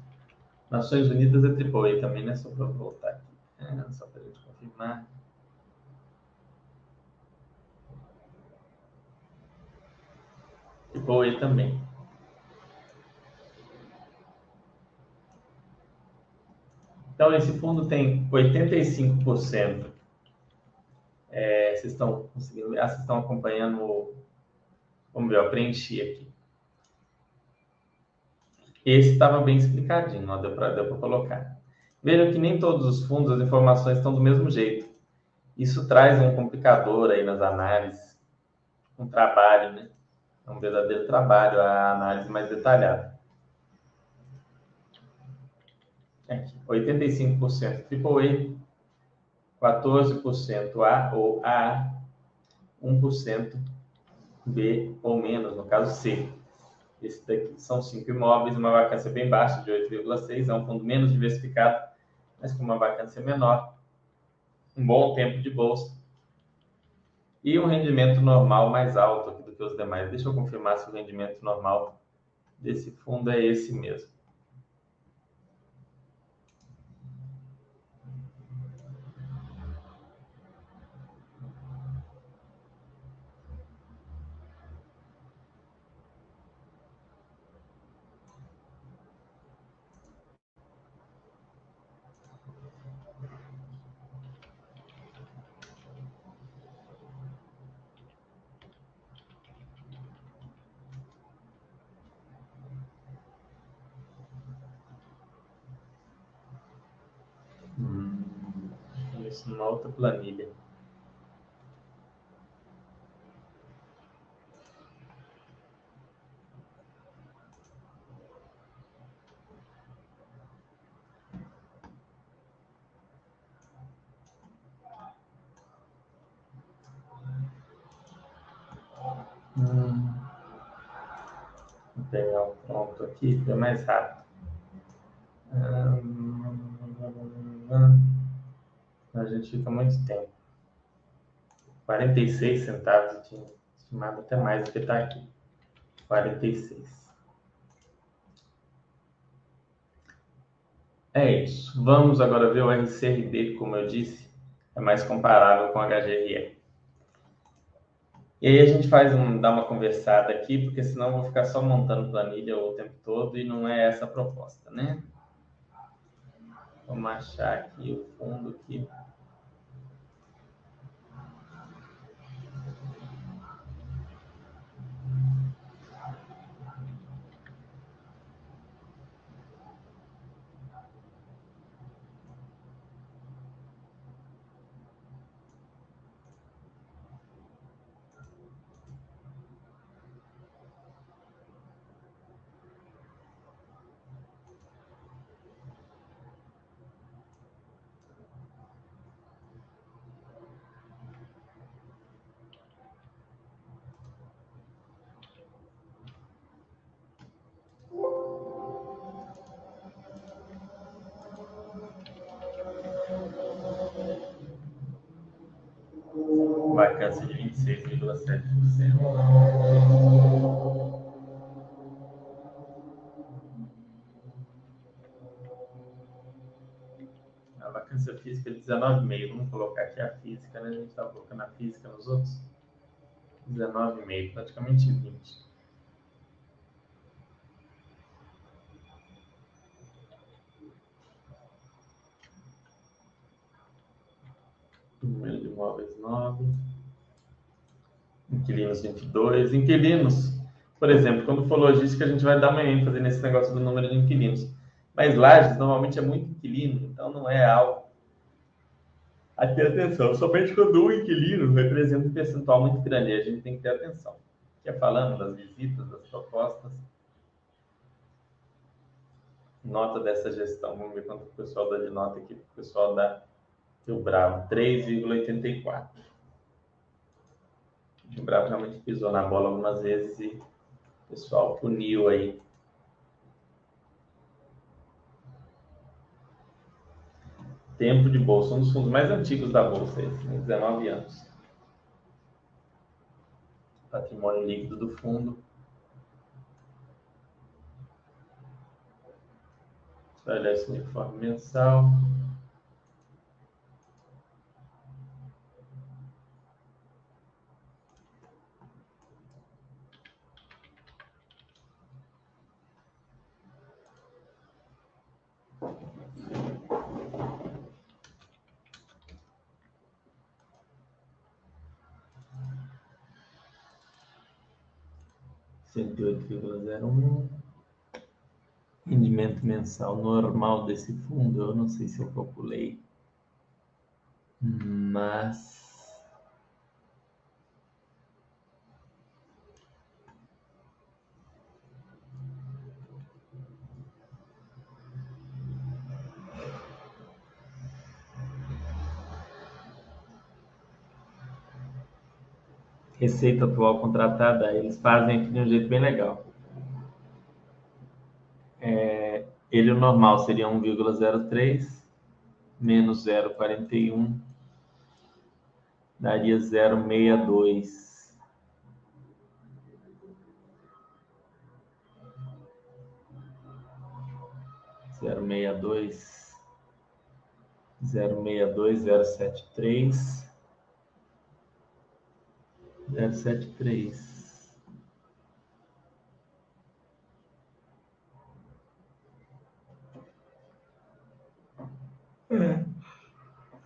Nações Unidas é AAA também, né? Só para voltar aqui. É, só para a gente confirmar. AAA também. Então, esse fundo tem 85%. É, vocês estão conseguindo, ah, vocês estão acompanhando. Vamos ver, eu preenchi aqui. Esse estava bem explicadinho, ó, deu para colocar. Vejam que nem todos os fundos, as informações estão do mesmo jeito. Isso traz um complicador aí nas análises, um trabalho, né? É um verdadeiro trabalho, a análise mais detalhada. Aqui, 85% AAA, 14% A ou A, 1% B ou menos, no caso C. Esse daqui são cinco imóveis, uma vacância bem baixa, de 8,6, é um fundo menos diversificado, mas com uma vacância menor, um bom tempo de bolsa e um rendimento normal mais alto que os demais. Deixa eu confirmar se o rendimento normal desse fundo é esse mesmo. Numa outra planilha. Hum. Vou pegar o aqui, é mais rápido. Fica muito tempo. 46 centavos, tinha estimado até mais do que está aqui. 46. É isso. Vamos agora ver o RCRD, como eu disse, é mais comparável com o HGRE. E aí a gente faz um, dá uma conversada aqui, porque senão eu vou ficar só montando planilha o tempo todo e não é essa a proposta, né? Vamos achar aqui o fundo aqui. vacância de 26,7%. A vacância física é 19,5. Vamos colocar aqui a física, né? A gente está colocando a física nos outros. 19,5, praticamente 20. Número de imóveis 9 inquilinos 22, inquilinos. Por exemplo, quando for logística, a gente vai dar uma ênfase nesse negócio do número de inquilinos. Mas lajes normalmente é muito inquilino, então não é algo a ter atenção. Somente quando um inquilino representa um percentual muito grande, a gente tem que ter atenção. Que é falando das visitas, das propostas. Nota dessa gestão. Vamos ver quanto o pessoal dá de nota aqui. O pessoal da Rio Bravo, 3,84. O Bravo realmente pisou na bola algumas vezes e o pessoal puniu aí. Tempo de bolsa, um dos fundos mais antigos da bolsa, esse, tem 19 anos. Patrimônio líquido do fundo. Olha esse uniforme mensal. 108,01. Rendimento mensal normal desse fundo, eu não sei se eu calculei, mas receita atual contratada, eles fazem aqui de um jeito bem legal. É, ele o normal seria 1,03 menos 0,41 daria 0,62. Zero meia dois, zero meia dois, zero sete três, zero sete três. É.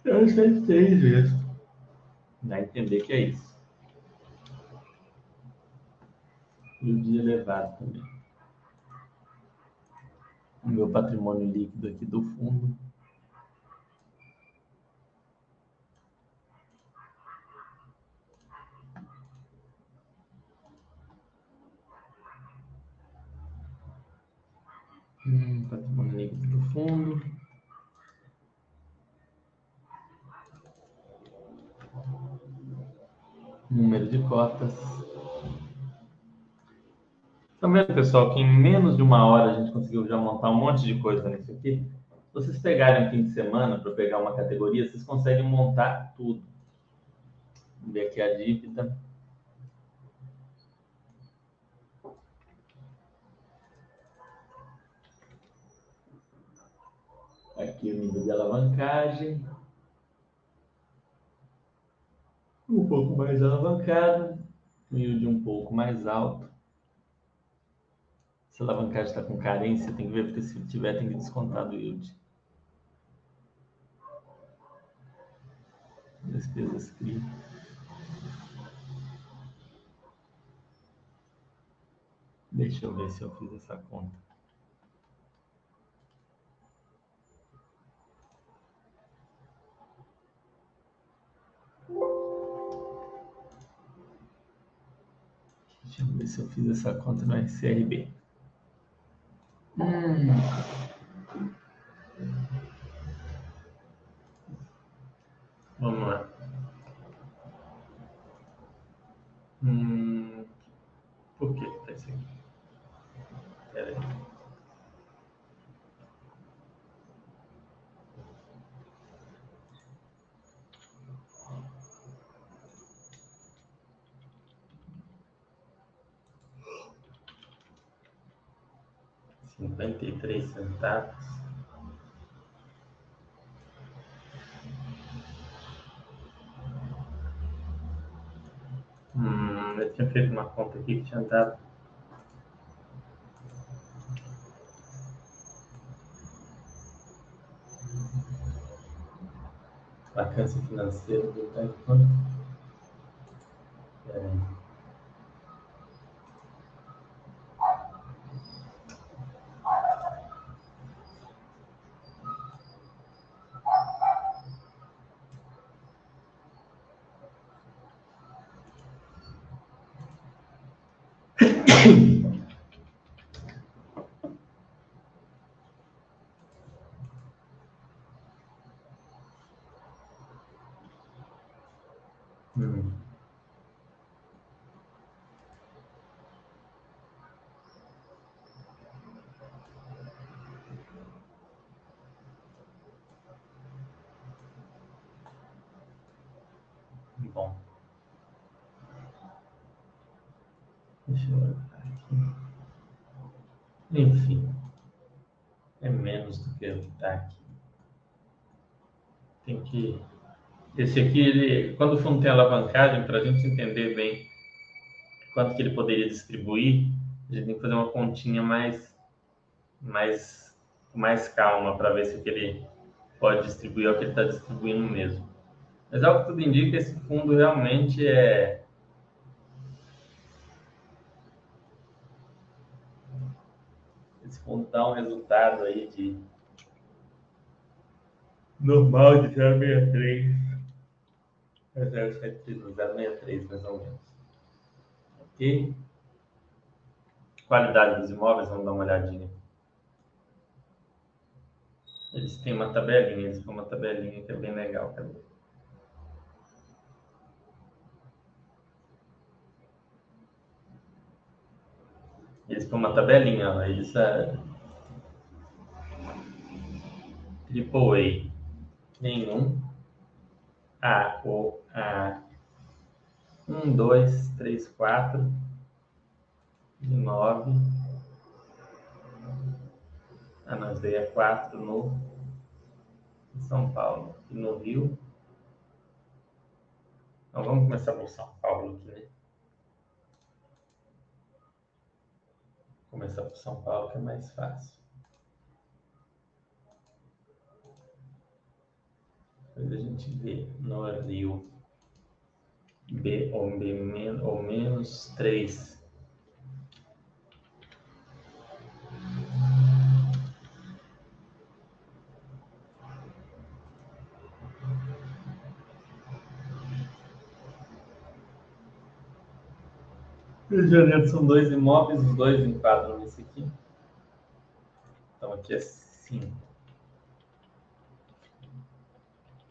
Eu acertei mesmo. Dá a entender que é isso. E o dia elevado também. O meu patrimônio líquido aqui do fundo. Hum, patrimônio líquido do fundo. número de cotas. Estão vendo, pessoal, que em menos de uma hora a gente conseguiu já montar um monte de coisa nisso aqui? Se vocês pegarem um fim de semana para pegar uma categoria, vocês conseguem montar tudo. Vamos ver aqui a dívida. Aqui o nível de alavancagem. um pouco mais alavancado, um yield um pouco mais alto. Se a alavancagem está com carência, tem que ver, porque se tiver, tem que descontar do yield. Despesas CRI. Deixa eu ver se eu fiz essa conta. Deixa eu ver se eu fiz essa conta no SRB. Hum. Vamos lá. Hum. Por que tá isso aqui? Pera aí. 53 centavos. Hum, eu tinha feito uma conta aqui que tinha dado. Vacância financeira do Taekwondo. Peraí. Enfim, é menos do que o que está aqui. Tem que. Esse aqui, ele, quando o fundo tem alavancagem, para a gente entender bem quanto que ele poderia distribuir, a gente tem que fazer uma continha mais, mais, mais calma para ver se o que ele pode distribuir é o que ele está distribuindo mesmo. Mas ao que tudo indica, esse fundo realmente é, dá um resultado aí de normal de 0,63 a 0,63 mais ou menos. Ok? Qualidade dos imóveis, vamos dar uma olhadinha. Eles têm uma tabelinha, eles têm uma tabelinha que é bem legal. Cadê? Eles têm uma tabelinha, eles, Lipoei, nenhum. A, O, A. Um, dois, três, quatro. Nove. Ah, não, isso daí é quatro no São Paulo. E no Rio. Então vamos começar por São Paulo aqui, né? Começar por São Paulo que é mais fácil. Depois a gente vê no Rio B ou, B, ou menos 3. Rio são dois imóveis, os dois enquadram nesse aqui. Então aqui é 5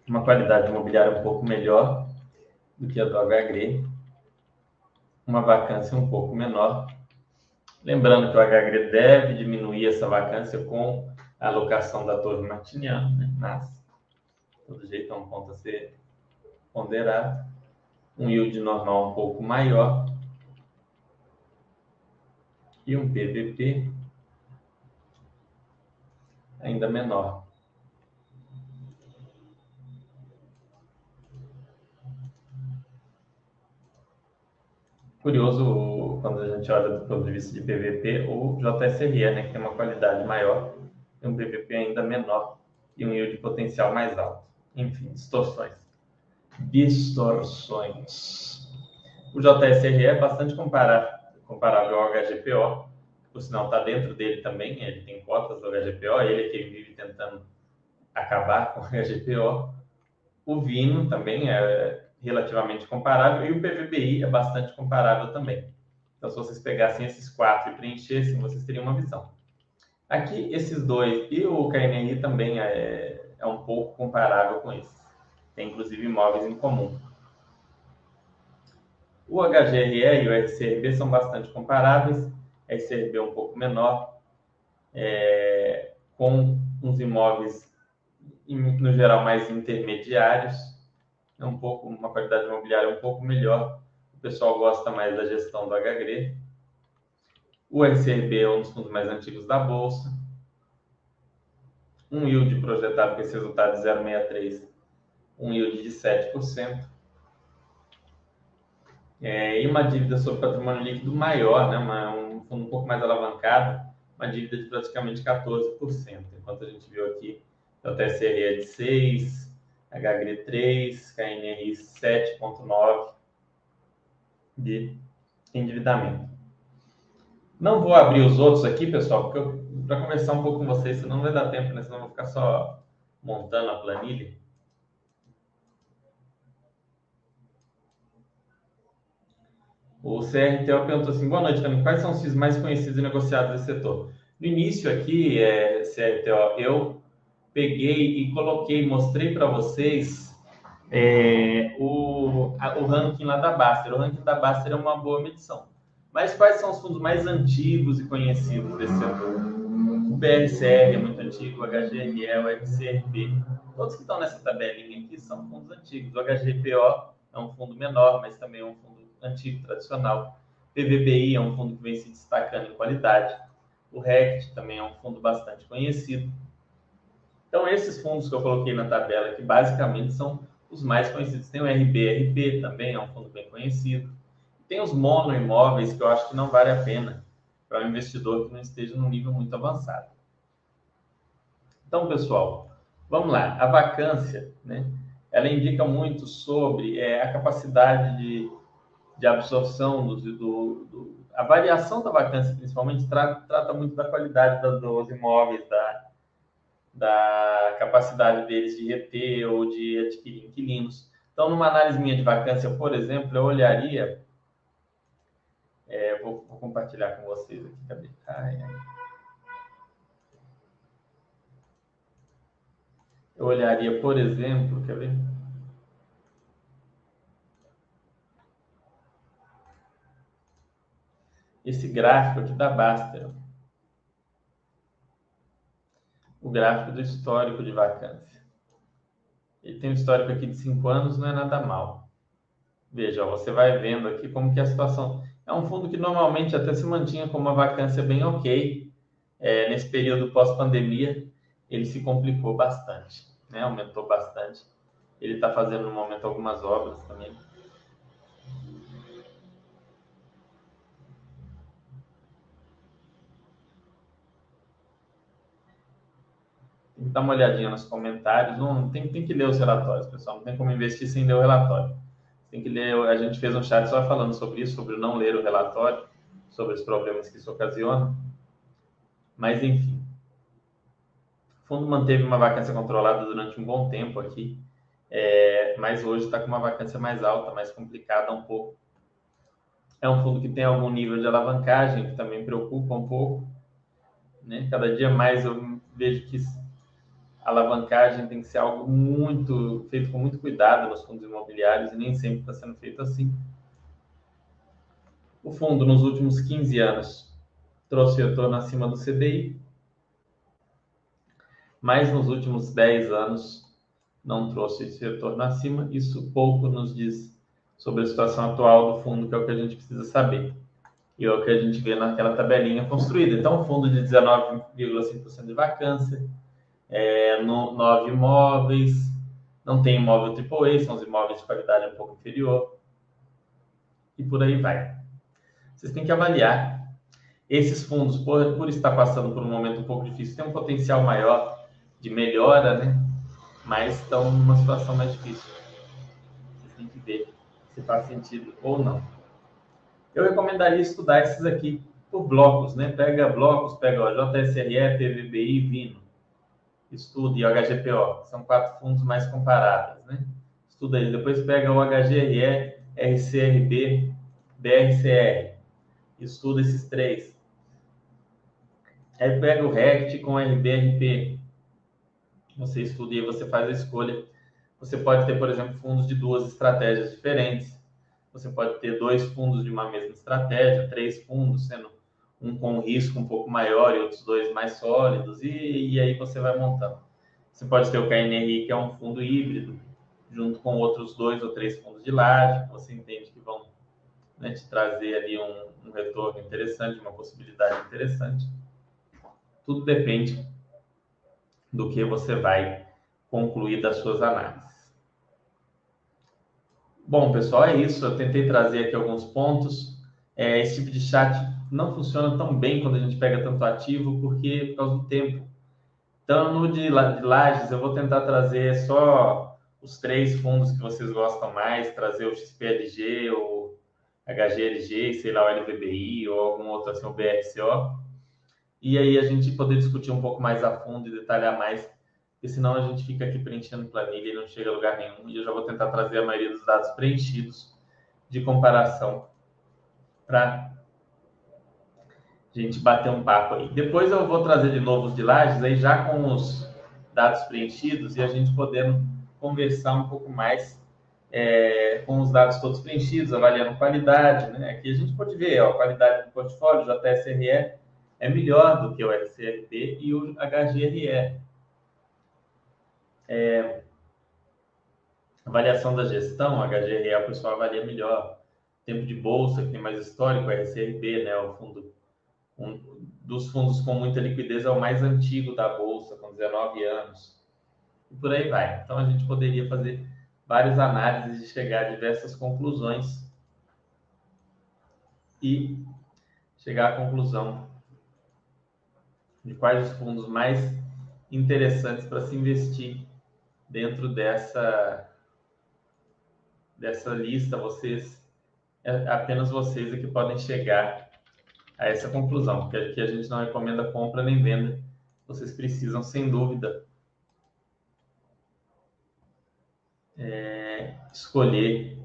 uma qualidade imobiliária um pouco melhor do que a do HGRE, uma vacância um pouco menor. Lembrando que o HGRE deve diminuir essa vacância com a alocação da torre martiniana, né? mas, todo jeito, é um ponto a ser ponderado. Um yield normal um pouco maior e um PVP ainda menor. Curioso quando a gente olha do ponto de vista de PVP, o JSRE, né, que tem uma qualidade maior, tem um PVP ainda menor e um yield potencial mais alto. Enfim, distorções. Distorções. O JSRE é bastante comparável, ao HGPO, por sinal está dentro dele também, ele tem cotas do HGPO, ele que vive tentando acabar com o HGPO. O Vino também é relativamente comparável e o PVBI é bastante comparável também. Então, se vocês pegassem esses quatro e preenchessem, vocês teriam uma visão. Aqui, esses dois e o KNRI também é, é um pouco comparável com esses. Tem, inclusive, imóveis em comum. O HGRE e o RCRB são bastante comparáveis. RCRB é um pouco menor, é, com uns imóveis, no geral, mais intermediários é um pouco uma qualidade imobiliária um pouco melhor. O pessoal gosta mais da gestão do HGRE. O RCRB é um dos fundos mais antigos da bolsa. Um yield projetado com esse resultado de 0,63, um yield de 7%. É, e uma dívida sobre patrimônio líquido maior, né? Uma, um fundo um pouco mais alavancado, uma dívida de praticamente 14%, enquanto a gente viu aqui o TSRE é de 6%, HGRE 3, KNRI 7.9 de endividamento. Não vou abrir os outros aqui, pessoal, porque para conversar um pouco com vocês, senão não vai dar tempo, né? Senão eu vou ficar só montando a planilha. O CRTO perguntou assim: boa noite, Camilo. Quais são os FIIs mais conhecidos e negociados desse setor? No início aqui, é, CRTO, eu peguei e coloquei, mostrei para vocês é, o, a, o ranking lá da Baster. O ranking da Baster é uma boa medição. Mas quais são os fundos mais antigos e conhecidos desse setor? O BRCR é muito antigo, o HGRE, o FCRB. Todos que estão nessa tabelinha aqui são fundos antigos. O HGPO é um fundo menor, mas também é um fundo antigo, tradicional. PVBI é um fundo que vem se destacando em qualidade. O RECT também é um fundo bastante conhecido. Então, esses fundos que eu coloquei na tabela aqui, basicamente, são os mais conhecidos. Tem o RBRP também, é um fundo bem conhecido. Tem os monoimóveis, que eu acho que não vale a pena para um investidor que não esteja num nível muito avançado. Então, pessoal, vamos lá. A vacância, né? Ela indica muito sobre é, a capacidade de, de absorção do, do, do, a variação da vacância, principalmente, trata, trata muito da qualidade dos imóveis, da, da capacidade deles de reter ou de adquirir inquilinos. Então, numa análise minha de vacância, por exemplo, eu olharia. É, vou, vou, compartilhar com vocês aqui. Cadê? Eu olharia, por exemplo, quer ver? Esse gráfico aqui da Baster. O gráfico do histórico de vacância. Ele tem um histórico aqui de 5 anos, não é nada mal. Veja, você vai vendo aqui como que a situação. É um fundo que normalmente até se mantinha com uma vacância bem ok. É, nesse período pós-pandemia, ele se complicou bastante, né? aumentou bastante. Ele está fazendo no momento algumas obras também. Tem que dar uma olhadinha nos comentários. Não, tem, tem que ler os relatórios, pessoal. Não tem como investir sem ler o relatório. Tem que ler. A gente fez um chat só falando sobre isso, sobre não ler o relatório, sobre os problemas que isso ocasiona. Mas, enfim. O fundo manteve uma vacância controlada durante um bom tempo aqui, é, mas hoje está com uma vacância mais alta, mais complicada um pouco. É um fundo que tem algum nível de alavancagem, que também preocupa um pouco. Né? Cada dia mais eu vejo que a alavancagem tem que ser algo muito feito com muito cuidado nos fundos imobiliários e nem sempre está sendo feito assim. O fundo, nos últimos 15 anos, trouxe retorno acima do CDI, mas nos últimos 10 anos não trouxe esse retorno acima. Isso pouco nos diz sobre a situação atual do fundo, que é o que a gente precisa saber. E é o que a gente vê naquela tabelinha construída. Então, um fundo de 19,5% de vacância, é, no, nove imóveis, não tem imóvel AAA, são os imóveis de qualidade um pouco inferior. E por aí vai. Vocês têm que avaliar. Esses fundos, por, por estar passando por um momento um pouco difícil, têm um potencial maior de melhora, né? Mas estão numa situação mais difícil. Vocês têm que ver se faz sentido ou não. Eu recomendaria estudar esses aqui por blocos, né? Pega blocos, pega o JSRE, PVBI, Vino. Estude o HGPO. São quatro fundos mais comparáveis, né? Estuda ele. Depois pega o HGRE, RCRB, BRCR. Estuda esses três. Aí pega o RECT com RBRP você estuda e você faz a escolha. Você pode ter, por exemplo, fundos de duas estratégias diferentes. Você pode ter dois fundos de uma mesma estratégia, três fundos, sendo um com risco um pouco maior e outros dois mais sólidos, e, e aí você vai montando. Você pode ter o KNRI, que é um fundo híbrido, junto com outros dois ou três fundos de laje, que você entende que vão né, te trazer ali um, um retorno interessante, uma possibilidade interessante. Tudo depende do que você vai concluir das suas análises. Bom, pessoal, é isso. Eu tentei trazer aqui alguns pontos. É, esse tipo de chat não funciona tão bem quando a gente pega tanto ativo, porque por causa do tempo. Então, no de, de Lages, eu vou tentar trazer só os três fundos que vocês gostam mais, trazer o XPLG, o HGLG, sei lá, o LVBI ou algum outro assim, o BRCO e aí a gente poder discutir um pouco mais a fundo e detalhar mais, porque senão a gente fica aqui preenchendo planilha e não chega a lugar nenhum. E eu já vou tentar trazer a maioria dos dados preenchidos de comparação para gente bater um papo aí. Depois eu vou trazer de novo os de lajes aí já com os dados preenchidos e a gente podendo conversar um pouco mais é, com os dados todos preenchidos, avaliando qualidade, né? Aqui a gente pode ver ó, a qualidade do portfólio, JSRE, é melhor do que o SRP e o HGRE. É, avaliação da gestão, HGRE o pessoal avalia melhor. Tempo de bolsa, que tem mais histórico, o RCRB, né, o fundo um, dos fundos com muita liquidez é o mais antigo da bolsa, com 19 anos. E por aí vai. Então a gente poderia fazer várias análises e chegar a diversas conclusões e chegar à conclusão de quais os fundos mais interessantes para se investir dentro dessa dessa lista. Vocês é apenas vocês é que podem chegar a essa conclusão, porque aqui a gente não recomenda compra nem venda. Vocês precisam, sem dúvida, é, escolher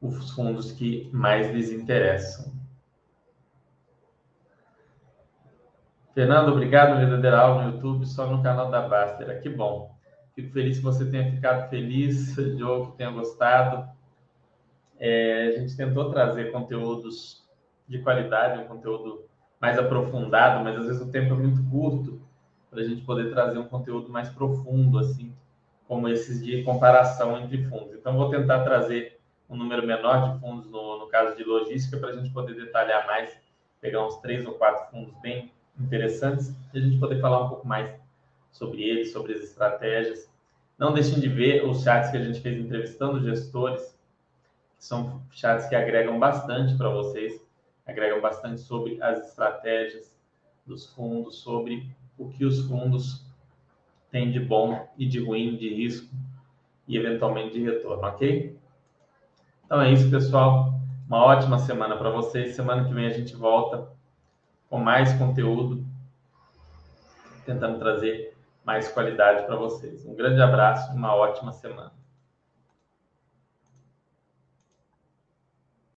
os fundos que mais lhes interessam. Fernando, obrigado, verdadeira aula no YouTube, só no canal da Baster. Que bom. Fico feliz que você tenha ficado feliz, Diogo, que tenha gostado. É, a gente tentou trazer conteúdos de qualidade, um conteúdo mais aprofundado, mas às vezes o tempo é muito curto para a gente poder trazer um conteúdo mais profundo, assim, como esses de comparação entre fundos. Então, vou tentar trazer um número menor de fundos no, no caso de logística para a gente poder detalhar mais, pegar uns três ou quatro fundos bem interessantes e a gente poder falar um pouco mais sobre eles, sobre as estratégias. Não deixem de ver os chats que a gente fez entrevistando gestores, são chats que agregam bastante para vocês, agregam bastante sobre as estratégias dos fundos, sobre o que os fundos têm de bom e de ruim, de risco e eventualmente de retorno, ok? Então é isso, pessoal. Uma ótima semana para vocês. Semana que vem a gente volta com mais conteúdo, tentando trazer mais qualidade para vocês. Um grande abraço, uma ótima semana.